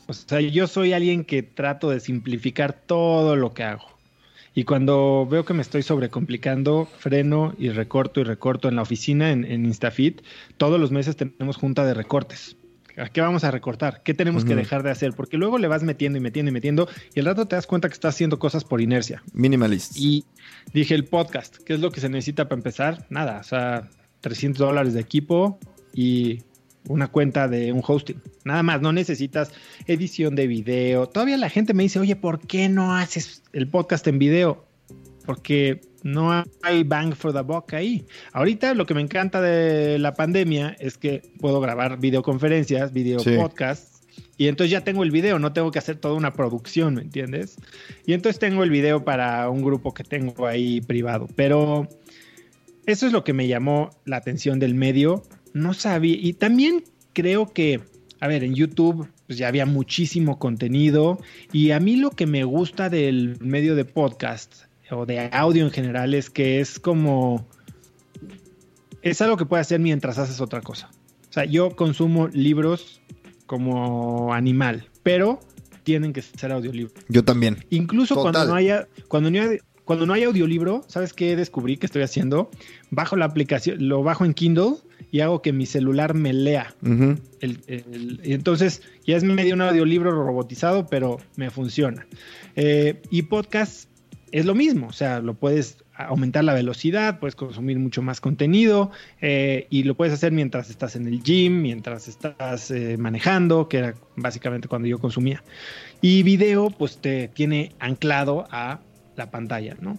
S2: O sea, yo soy alguien que trato de simplificar todo lo que hago. Y cuando veo que me estoy sobrecomplicando, freno y recorto y recorto en la oficina, en, en Instafit. Todos los meses tenemos junta de recortes. ¿A qué vamos a recortar? ¿Qué tenemos uh -huh. que dejar de hacer? Porque luego le vas metiendo y metiendo y metiendo y al rato te das cuenta que estás haciendo cosas por inercia.
S1: Minimalist.
S2: Y dije el podcast, ¿qué es lo que se necesita para empezar? Nada, o sea, 300 dólares de equipo y una cuenta de un hosting. Nada más, no necesitas edición de video. Todavía la gente me dice, oye, ¿por qué no haces el podcast en video? Porque no hay bang for the buck ahí. Ahorita lo que me encanta de la pandemia es que puedo grabar videoconferencias, video sí. podcasts. Y entonces ya tengo el video, no tengo que hacer toda una producción, ¿me entiendes? Y entonces tengo el video para un grupo que tengo ahí privado. Pero eso es lo que me llamó la atención del medio no sabía. Y también creo que, a ver, en YouTube pues ya había muchísimo contenido. Y a mí lo que me gusta del medio de podcast o de audio en general es que es como. Es algo que puedes hacer mientras haces otra cosa. O sea, yo consumo libros como animal, pero tienen que ser audiolibros.
S1: Yo también.
S2: Incluso Total. cuando no haya. Cuando no haya cuando no hay audiolibro, ¿sabes qué descubrí que estoy haciendo? Bajo la aplicación, lo bajo en Kindle y hago que mi celular me lea. Uh -huh. el, entonces ya es medio un audiolibro robotizado, pero me funciona. Eh, y podcast es lo mismo, o sea, lo puedes aumentar la velocidad, puedes consumir mucho más contenido eh, y lo puedes hacer mientras estás en el gym, mientras estás eh, manejando, que era básicamente cuando yo consumía. Y video, pues te tiene anclado a la pantalla, ¿no?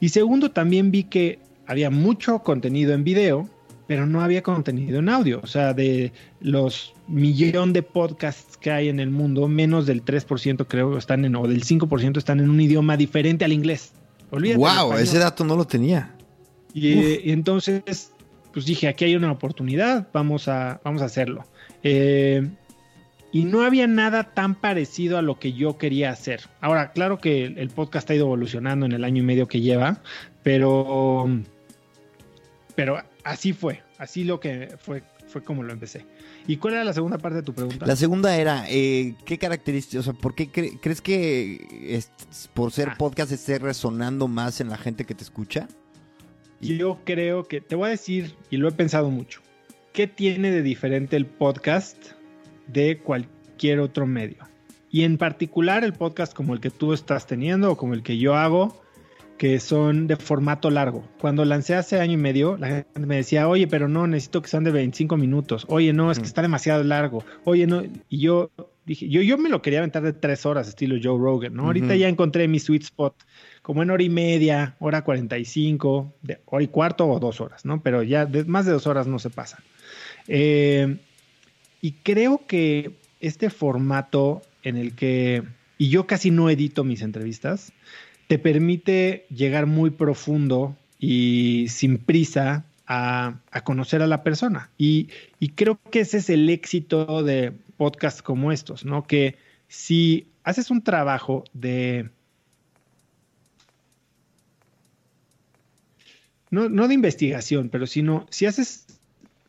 S2: Y segundo, también vi que había mucho contenido en video, pero no había contenido en audio. O sea, de los millón de podcasts que hay en el mundo, menos del 3% creo están en, o del 5% están en un idioma diferente al inglés.
S1: Olvídate wow, ese dato no lo tenía.
S2: Y, y, entonces, pues dije, aquí hay una oportunidad, vamos a, vamos a hacerlo. Eh, y no había nada tan parecido a lo que yo quería hacer. Ahora, claro que el podcast ha ido evolucionando en el año y medio que lleva, pero, pero así fue, así lo que fue, fue como lo empecé. ¿Y cuál era la segunda parte de tu pregunta?
S1: La segunda era, eh, ¿qué características, o sea, por qué cre crees que es, por ser ah. podcast esté resonando más en la gente que te escucha?
S2: Yo creo que, te voy a decir, y lo he pensado mucho, ¿qué tiene de diferente el podcast de cualquier otro medio. Y en particular el podcast como el que tú estás teniendo o como el que yo hago, que son de formato largo. Cuando lancé hace año y medio, la gente me decía, oye, pero no, necesito que sean de 25 minutos. Oye, no, es que está demasiado largo. Oye, no. Y yo dije, yo, yo me lo quería aventar de tres horas, estilo Joe Rogan, ¿no? Ahorita ya encontré mi sweet spot, como en hora y media, hora 45, de hora y cuarto o dos horas, ¿no? Pero ya más de dos horas no se pasa. Eh, y creo que este formato en el que, y yo casi no edito mis entrevistas, te permite llegar muy profundo y sin prisa a, conocer a la persona. Y, creo que ese es el éxito de podcasts como estos, ¿no? Que si haces un trabajo de... No, no de investigación, pero sino si haces,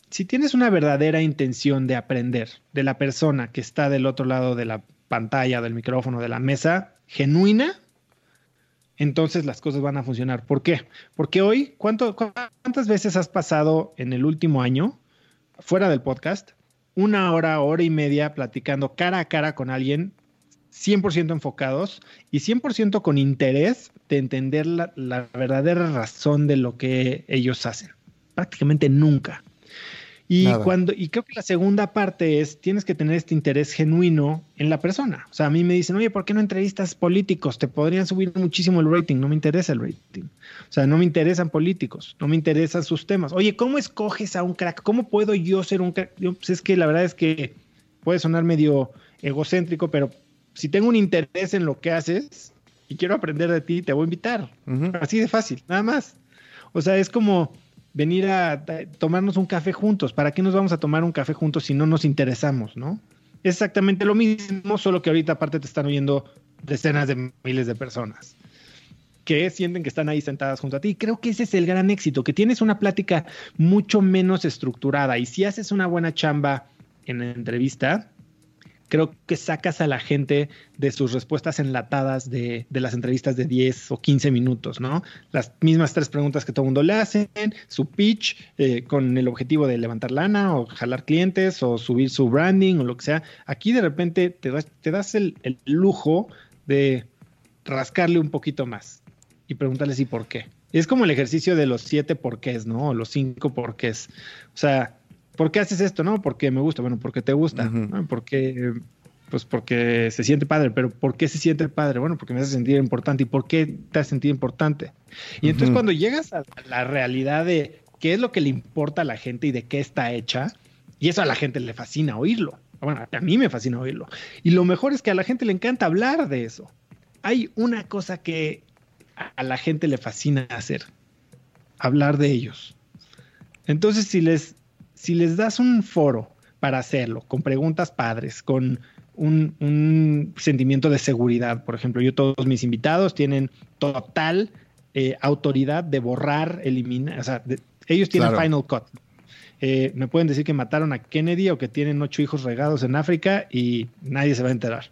S2: si tienes una verdadera intención de aprender de la persona que está del otro lado de la pantalla, del micrófono, de la mesa, genuina, entonces las cosas van a funcionar. ¿Por qué? Porque hoy, ¿cuántas veces has pasado en el último año, fuera del podcast, una hora, hora y media platicando cara a cara con alguien 100% enfocados y 100% con interés de entender la, verdadera razón de lo que ellos hacen? Prácticamente nunca. Y cuando, y creo que la segunda parte es, tienes que tener este interés genuino en la persona. O sea, a mí me dicen, oye, ¿por qué no entrevistas políticos? Te podrían subir muchísimo el rating. No me interesa el rating. O sea, no me interesan políticos, no me interesan sus temas. Oye, ¿cómo escoges a un crack? ¿Cómo puedo yo ser un crack? pues es que la verdad es que puede sonar medio egocéntrico, pero si tengo un interés en lo que haces y quiero aprender de ti, te voy a invitar. Así de fácil, nada más. O sea, es como venir a, tomarnos un café juntos. ¿Para qué nos vamos a tomar un café juntos si no nos interesamos, no? Es exactamente lo mismo, solo que ahorita aparte te están oyendo decenas de miles de personas que sienten que están ahí sentadas junto a ti. Creo que ese es el gran éxito, que tienes una plática mucho menos estructurada y si haces una buena chamba en la entrevista, creo que sacas a la gente de sus respuestas enlatadas de, las entrevistas de 10 o 15 minutos, ¿no? Las mismas tres preguntas que todo el mundo le hacen, su pitch eh, con el objetivo de levantar lana o jalar clientes o subir su branding o lo que sea. Aquí de repente te das, te das el, el lujo de rascarle un poquito más y preguntarle si por qué. Es como el ejercicio de los siete porqués, ¿no? Los cinco porqués. O sea, ¿por qué haces esto? No, porque me gusta, bueno, porque te gusta, porque pues porque se siente padre, pero ¿por qué se siente padre? Bueno, porque me hace sentir importante. ¿Y por qué te hace sentir importante? Y entonces cuando llegas a la realidad de qué es lo que le importa a la gente y de qué está hecha, y eso a la gente le fascina oírlo. Bueno, a mí me fascina oírlo. Y lo mejor es que a la gente le encanta hablar de eso. Hay una cosa que a la gente le fascina hacer, hablar de ellos. Entonces, si les si les das un foro para hacerlo, con preguntas padres, con un, sentimiento de seguridad, por ejemplo, yo todos mis invitados tienen total eh, autoridad de borrar, eliminar, o sea, ellos tienen Final Cut. Eh, me pueden decir que mataron a Kennedy o que tienen ocho hijos regados en África y nadie se va a enterar.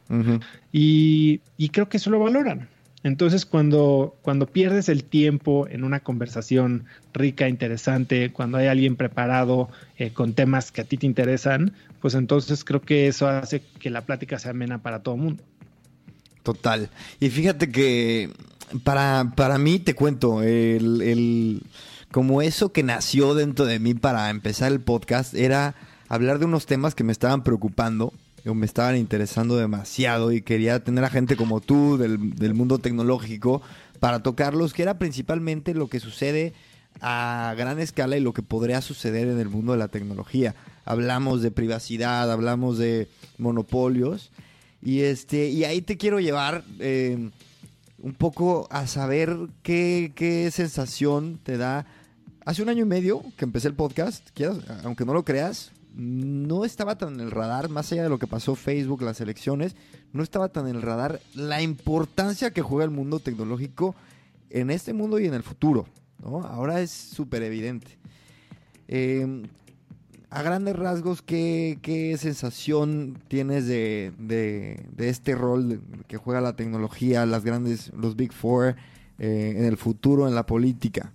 S2: y, y, creo que eso lo valoran. Entonces, cuando, cuando pierdes el tiempo en una conversación rica, interesante, cuando hay alguien preparado eh, con temas que a ti te interesan, pues entonces creo que eso hace que la plática sea amena para todo el mundo.
S1: Total. Y fíjate que para, para mí, te cuento, el, el, como eso que nació dentro de mí para empezar el podcast era hablar de unos temas que me estaban preocupando me estaban interesando demasiado y quería tener a gente como tú del, del mundo tecnológico para tocarlos, que era principalmente lo que sucede a gran escala y lo que podría suceder en el mundo de la tecnología. Hablamos de privacidad, hablamos de monopolios y este y ahí te quiero llevar eh, un poco a saber qué, qué, sensación te da. Hace un año y medio que empecé el podcast, aunque no lo creas, no estaba tan en el radar, más allá de lo que pasó Facebook, las elecciones, no estaba tan en el radar la importancia que juega el mundo tecnológico en este mundo y en el futuro. Ahora es súper evidente. Em, a grandes rasgos, ¿qué, sensación tienes de, este rol que juega la tecnología, las grandes, los Big Four, eh, en el futuro, en la política?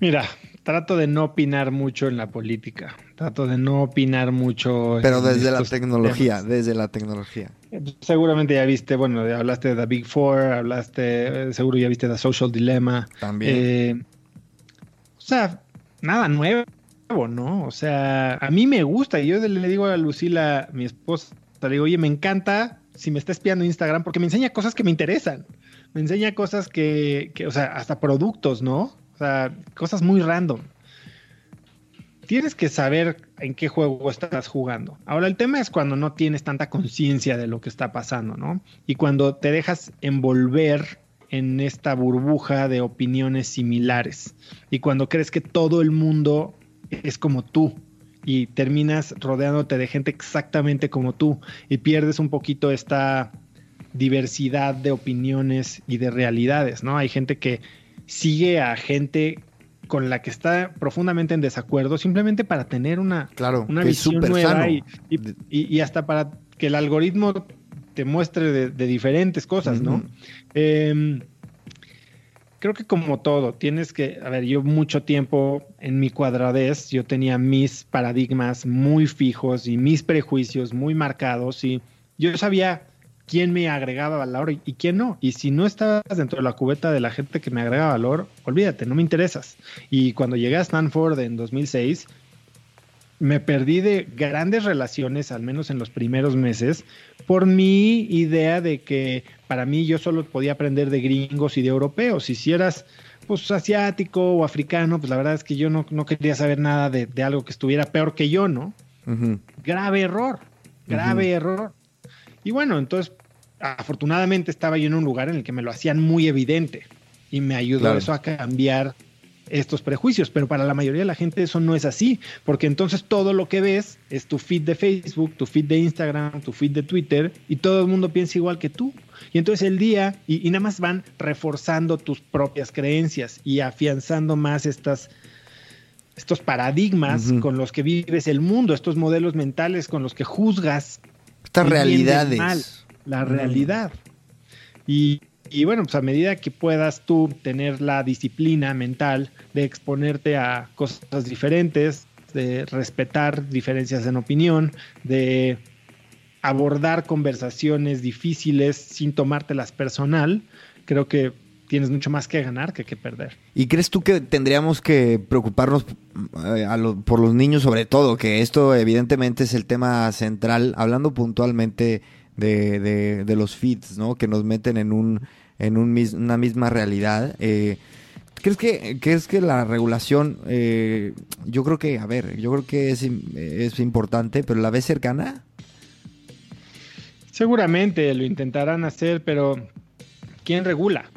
S2: Mira, trato de no opinar mucho en la política. Trato de no opinar mucho.
S1: Pero desde la tecnología, desde la tecnología.
S2: Seguramente ya viste, bueno, hablaste de The Big Four, hablaste, seguro ya viste The Social Dilemma.
S1: También.
S2: Eh, o sea, nada nuevo, ¿no? O sea, a mí me gusta. Y yo le digo a Lucila, mi esposa, le digo, oye, me encanta si me está espiando Instagram porque me enseña cosas que me interesan. Me enseña cosas que, que o sea, hasta productos, ¿no? O sea, cosas muy random tienes que saber en qué juego estás jugando. Ahora, el tema es cuando no tienes tanta conciencia de lo que está pasando, ¿no? Y cuando te dejas envolver en esta burbuja de opiniones similares. Y cuando crees que todo el mundo es como tú. Y terminas rodeándote de gente exactamente como tú. Y pierdes un poquito esta diversidad de opiniones y de realidades, ¿no? Hay gente que sigue a gente con la que está profundamente en desacuerdo, simplemente para tener una,
S1: claro,
S2: una visión nueva y, hasta para que el algoritmo te muestre de, diferentes cosas, ¿no? Em, creo que como todo, tienes que, a ver, yo mucho tiempo en mi cuadradez, yo tenía mis paradigmas muy fijos y mis prejuicios muy marcados y yo sabía quién me agregaba valor y, quién no. Y si no estabas dentro de la cubeta de la gente que me agrega valor, olvídate, no me interesas. Y cuando llegué a Stanford en 2006, me perdí de grandes relaciones, al menos en los primeros meses, por mi idea de que para mí yo solo podía aprender de gringos y de europeos. Si eras pues asiático o africano, pues la verdad es que yo no, quería saber nada de, algo que estuviera peor que yo, ¿no? Grave error, grave error. Y bueno, entonces, afortunadamente estaba yo en un lugar en el que me lo hacían muy evidente y me ayudó eso a cambiar estos prejuicios, pero para la mayoría de la gente eso no es así, porque entonces todo lo que ves es tu feed de Facebook, tu feed de Instagram, tu feed de Twitter, y todo el mundo piensa igual que tú. Y entonces el día, y, nada más van reforzando tus propias creencias y afianzando más estas, estos paradigmas con los que vives el mundo, estos modelos mentales con los que juzgas
S1: estas realidades.
S2: la realidad. Y, bueno, pues a medida que puedas tú tener la disciplina mental de exponerte a cosas diferentes, de respetar diferencias en opinión, de abordar conversaciones difíciles sin tomártelas personal, creo que tienes mucho más que ganar que que perder.
S1: ¿Y crees tú que tendríamos que preocuparnos eh, por los niños sobre todo? Que esto evidentemente es el tema central, hablando puntualmente de, de, los feeds, ¿no? Que nos meten en, un, en un, una misma realidad. Eh, ¿Crees que, crees que la regulación, eh, yo creo que, a ver, yo creo que es, es importante, pero la ves cercana?
S2: Seguramente lo intentarán hacer, pero ¿quién regula?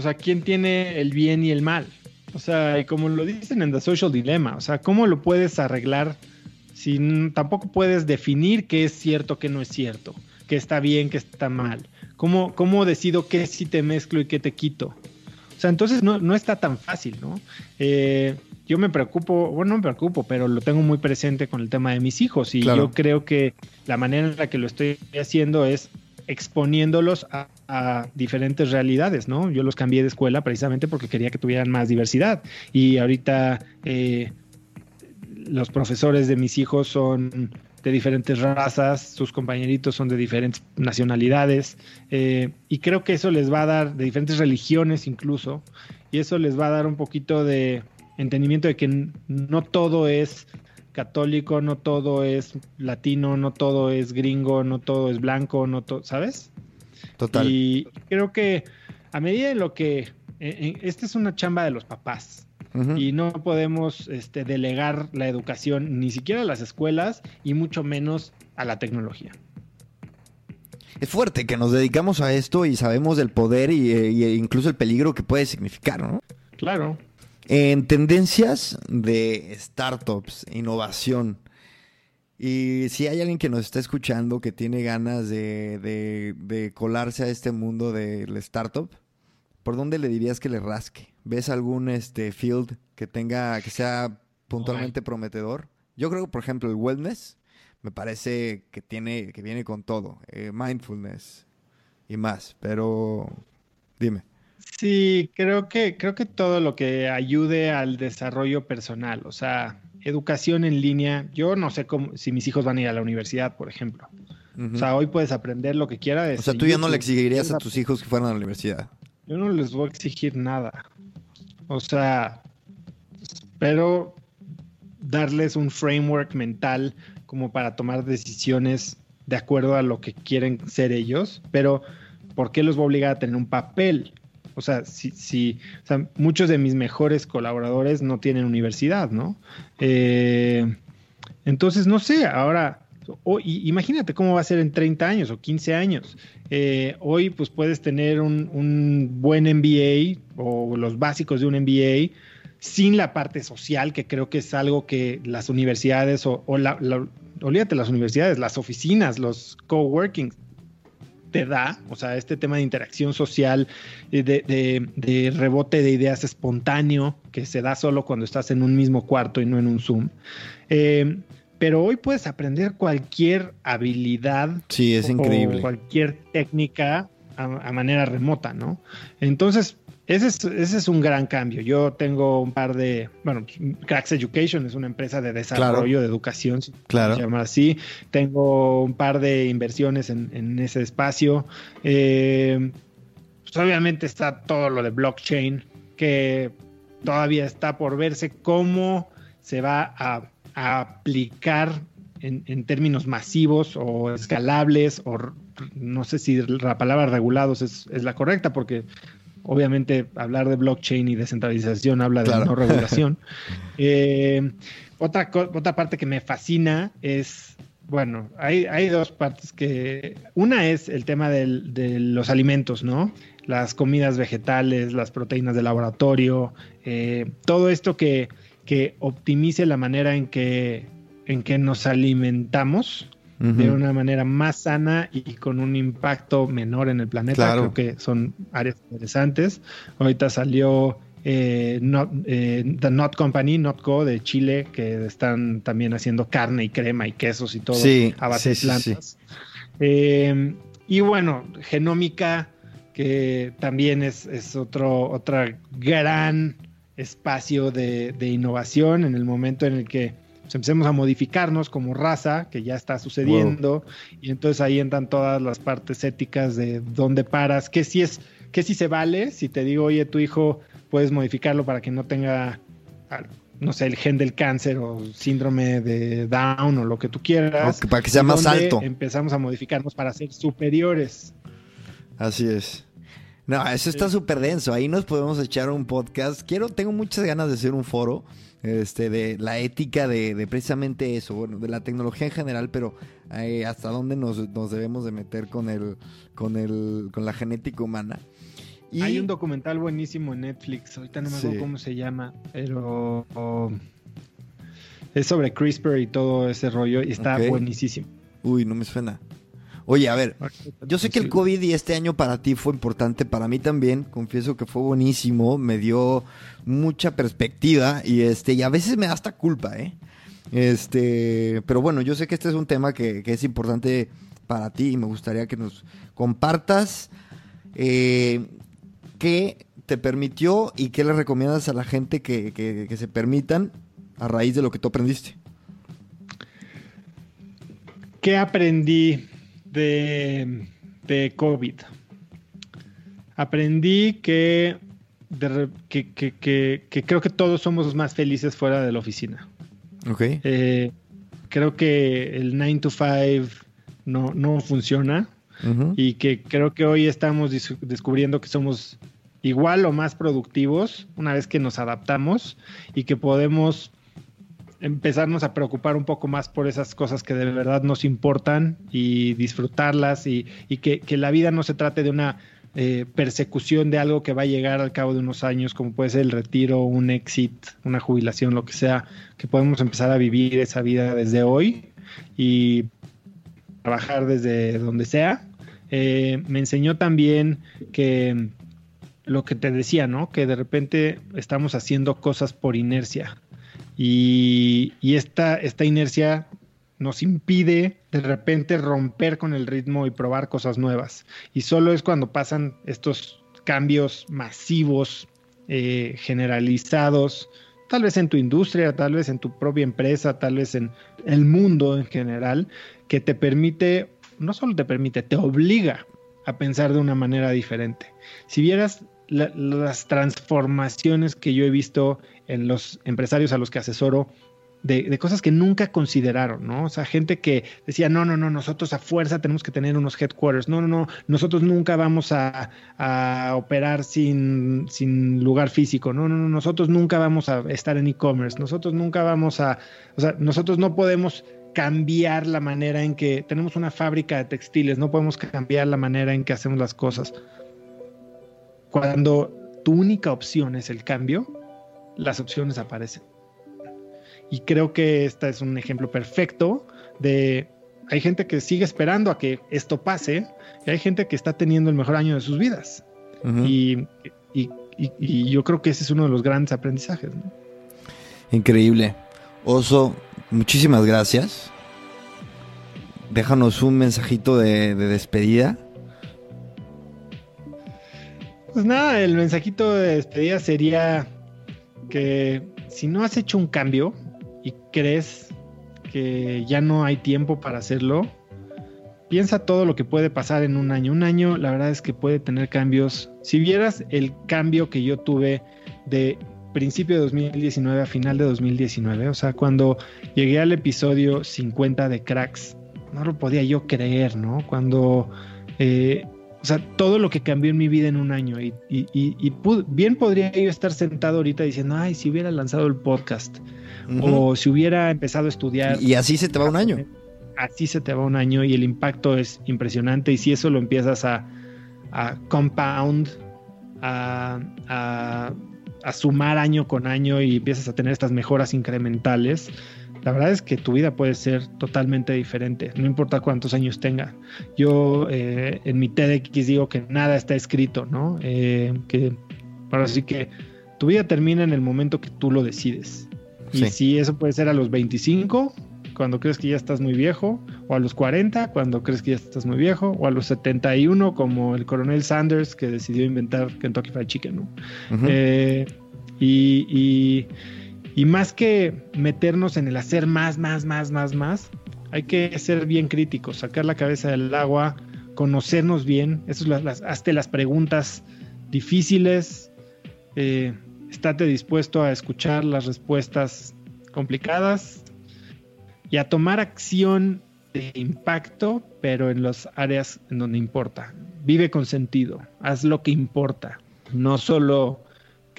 S2: O sea, ¿quién tiene el bien y el mal? O sea, y como lo dicen en The Social Dilemma, o sea, ¿cómo lo puedes arreglar si tampoco puedes definir qué es cierto, qué no es cierto, qué está bien, qué está mal? ¿Cómo, cómo decido qué sí te mezclo y qué te quito? O sea, entonces no, no está tan fácil, ¿no? Eh, yo me preocupo, bueno, no me preocupo, pero lo tengo muy presente con el tema de mis hijos y yo creo que la manera en la que lo estoy haciendo es exponiéndolos a, diferentes realidades, ¿no? Yo los cambié de escuela precisamente porque quería que tuvieran más diversidad y ahorita eh, los profesores de mis hijos son de diferentes razas, sus compañeritos son de diferentes nacionalidades eh, y creo que eso les va a dar, de diferentes religiones incluso, y eso les va a dar un poquito de entendimiento de que no todo es católico, no todo es latino, no todo es gringo, no todo es blanco, no todo, ¿sabes?
S1: Total.
S2: Y creo que a medida de lo que, eh, eh, esta es una chamba de los papás. Y no podemos este, delegar la educación ni siquiera a las escuelas y mucho menos a la tecnología.
S1: Es fuerte que nos dedicamos a esto y sabemos del poder y, eh, y incluso el peligro que puede significar, ¿no?
S2: Claro.
S1: En tendencias de startups, innovación. Y si hay alguien que nos está escuchando que tiene ganas de, colarse a este mundo del startup, ¿por dónde le dirías que le rasque? ¿Ves algún este field que tenga, que sea puntualmente prometedor? Yo creo que, por ejemplo, el wellness me parece que tiene, que viene con todo. Eh, mindfulness y más. Pero dime.
S2: Sí, creo que, creo que todo lo que ayude al desarrollo personal, o sea, educación en línea. Yo no sé cómo, si mis hijos van a ir a la universidad, por ejemplo. O sea, hoy puedes aprender lo que quieras.
S1: O sea, tú ya no le exigirías a tus hijos que fueran a la universidad.
S2: Yo no les voy a exigir nada. O sea, espero darles un framework mental como para tomar decisiones de acuerdo a lo que quieren ser ellos, pero ¿por qué los voy a obligar a tener un papel? O sea, si, si o sea, muchos de mis mejores colaboradores no tienen universidad, ¿no? Eh, entonces, no sé, ahora, imagínate cómo va a ser en 30 años o 15 años. Eh, hoy, pues puedes tener un, buen MBA o los básicos de un MBA sin la parte social, que creo que es algo que las universidades o, la, olvídate las universidades, las oficinas, los coworking te da, o sea, este tema de interacción social, eh, de, rebote de ideas espontáneo, que se da solo cuando estás en un mismo cuarto y no en un Zoom. Eh, pero hoy puedes aprender cualquier habilidad.
S1: Sí, es increíble.
S2: cualquier técnica a, a, manera remota, ¿no? Entonces, ese es, un gran cambio. Yo tengo un par de, bueno, Cracks Education es una empresa de desarrollo de educación, si
S1: claro.
S2: se llama así. Tengo un par de inversiones en, ese espacio. Eh, pues obviamente está todo lo de blockchain, que todavía está por verse cómo se va a, aplicar en, términos masivos o escalables, o no sé si la palabra regulados es, es la correcta, porque obviamente hablar de blockchain y descentralización habla de no regulación. *laughs* Eh, otra, otra parte que me fascina es, bueno, hay, hay dos partes que, una es el tema de los alimentos, ¿no? Las comidas vegetales, las proteínas de laboratorio, eh, todo esto que, que optimice la manera en que, en que nos alimentamos de una manera más sana y con un impacto menor en el planeta. Creo que son áreas interesantes. Ahorita salió eh, not, eh, The Not Company, Notco de Chile, que están también haciendo carne y crema y quesos y todo a base de plantas. Eh, y bueno, genómica, que también es, es otro otra gran espacio de, de, innovación en el momento en el que pues, empecemos a modificarnos como raza, que ya está sucediendo, y entonces ahí entran todas las partes éticas de dónde paras, qué si es, qué si se vale, si te digo, oye, tu hijo puedes modificarlo para que no tenga, no sé, el gen del cáncer o síndrome de Down o lo que tú quieras.
S1: para que sea más alto.
S2: Empezamos a modificarnos para ser superiores.
S1: Así es. No, eso está súper denso. Ahí nos podemos echar un podcast. Quiero, tengo muchas ganas de hacer un foro este, de la ética de, precisamente eso, bueno, de la tecnología en general, pero eh, hasta dónde nos, debemos de meter con el, con el, con la genética humana.
S2: Y... Hay un documental buenísimo en Netflix, ahorita no me acuerdo cómo se llama, pero es sobre CRISPR y todo ese rollo y está buenísimo.
S1: Uy, no me suena. Oye, a ver, yo sé que el COVID y este año para ti fue importante, para mí también, confieso que fue buenísimo, me dio mucha perspectiva y este, y a veces me da hasta culpa, ¿eh? Este, pero bueno, yo sé que este es un tema que, es importante para ti y me gustaría que nos compartas eh, qué te permitió y qué le recomiendas a la gente que, que se permitan a raíz de lo que tú aprendiste.
S2: ¿Qué aprendí? De, COVID. Aprendí que, que, creo que todos somos más felices fuera de la oficina.
S1: Ok.
S2: Eh, creo que el 9 to 5 no, no funciona y que creo que hoy estamos descubriendo que somos igual o más productivos una vez que nos adaptamos y que podemos empezarnos a preocupar un poco más por esas cosas que de verdad nos importan y disfrutarlas y, que, la vida no se trate de una eh, persecución de algo que va a llegar al cabo de unos años, como puede ser el retiro, un exit, una jubilación, lo que sea, que podemos empezar a vivir esa vida desde hoy y trabajar desde donde sea. Eh, me enseñó también que lo que te decía, ¿no? Que de repente estamos haciendo cosas por inercia y, esta, inercia nos impide de repente romper con el ritmo y probar cosas nuevas. Y solo es cuando pasan estos cambios masivos, eh, generalizados, tal vez en tu industria, tal vez en tu propia empresa, tal vez en el mundo en general, que te permite no solo te permite, te obliga a pensar de una manera diferente. Si vieras las transformaciones que yo he visto en los empresarios a los que asesoro, de, cosas que nunca consideraron, ¿no? O sea, gente que decía, no, no, no, nosotros a fuerza tenemos que tener unos headquarters, no, no, no, nosotros nunca vamos a, operar sin, sin, lugar físico, no, no, no, nosotros nunca vamos a estar en e-commerce, nosotros nunca vamos a, o sea, nosotros no podemos cambiar la manera en que tenemos una fábrica de textiles, no podemos cambiar la manera en que hacemos las cosas. Cuando tu única opción es el cambio, las opciones aparecen. Y creo que este es un ejemplo perfecto de hay gente que sigue esperando a que esto pase y hay gente que está teniendo el mejor año de sus vidas. y, yo creo que ese es uno de los grandes aprendizajes.
S1: Increíble. Oso, muchísimas gracias. Déjanos un mensajito de, despedida.
S2: Pues nada, el mensajito de despedida sería que si no has hecho un cambio y crees que ya no hay tiempo para hacerlo, piensa todo lo que puede pasar en un año. Un año, la verdad es que puede tener cambios. Si vieras el cambio que yo tuve de principio de 2019 a final de 2019. O sea, cuando llegué al episodio 50 de Cracks, no lo podía yo creer, ¿no? Cuando, eh, o sea, todo lo que cambió en mi vida en un año y, bien podría yo estar sentado ahorita diciendo, ay, si hubiera lanzado el podcast o si hubiera empezado a estudiar.
S1: Y así se te va un año.
S2: Así se te va un año y el impacto es impresionante y si eso lo empiezas a, a compound, a a sumar año con año y empiezas a tener estas mejoras incrementales, la verdad es que tu vida puede ser totalmente diferente, no importa cuántos años tenga. Yo eh, en mi TEDx digo que nada está escrito, ¿no? Eh, que ahora sí que tu vida termina en el momento que tú lo decides. Y si eso puede ser a los 25, cuando crees que ya estás muy viejo, o a los 40, cuando crees que ya estás muy viejo, o a los 71, como el coronel Sanders que decidió inventar Kentucky Fried Chicken, ¿no? Eh, y, y, más que meternos en el hacer más, más, más, más, más, hay que ser bien críticos, sacar la cabeza del agua, conocernos bien, hazte las preguntas difíciles, eh, estate dispuesto a escuchar las respuestas complicadas, y a tomar acción de impacto, pero en las áreas en donde importa. Vive con sentido, haz lo que importa, no solo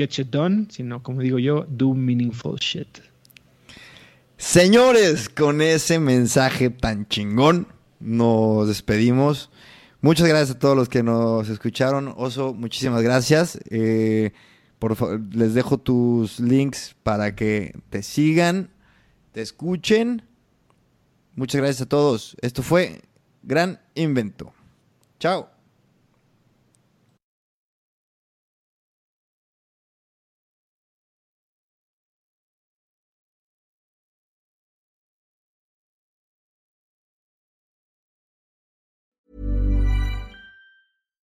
S2: get done, sino como digo yo, do meaningful shit.
S1: Señores, con ese mensaje tan chingón, nos despedimos. Muchas gracias a todos los que nos escucharon. Oso, muchísimas gracias. Eh, por favor, les dejo tus links para que te sigan, te escuchen Muchas gracias a todos. Esto fue Gran Invento. Chao.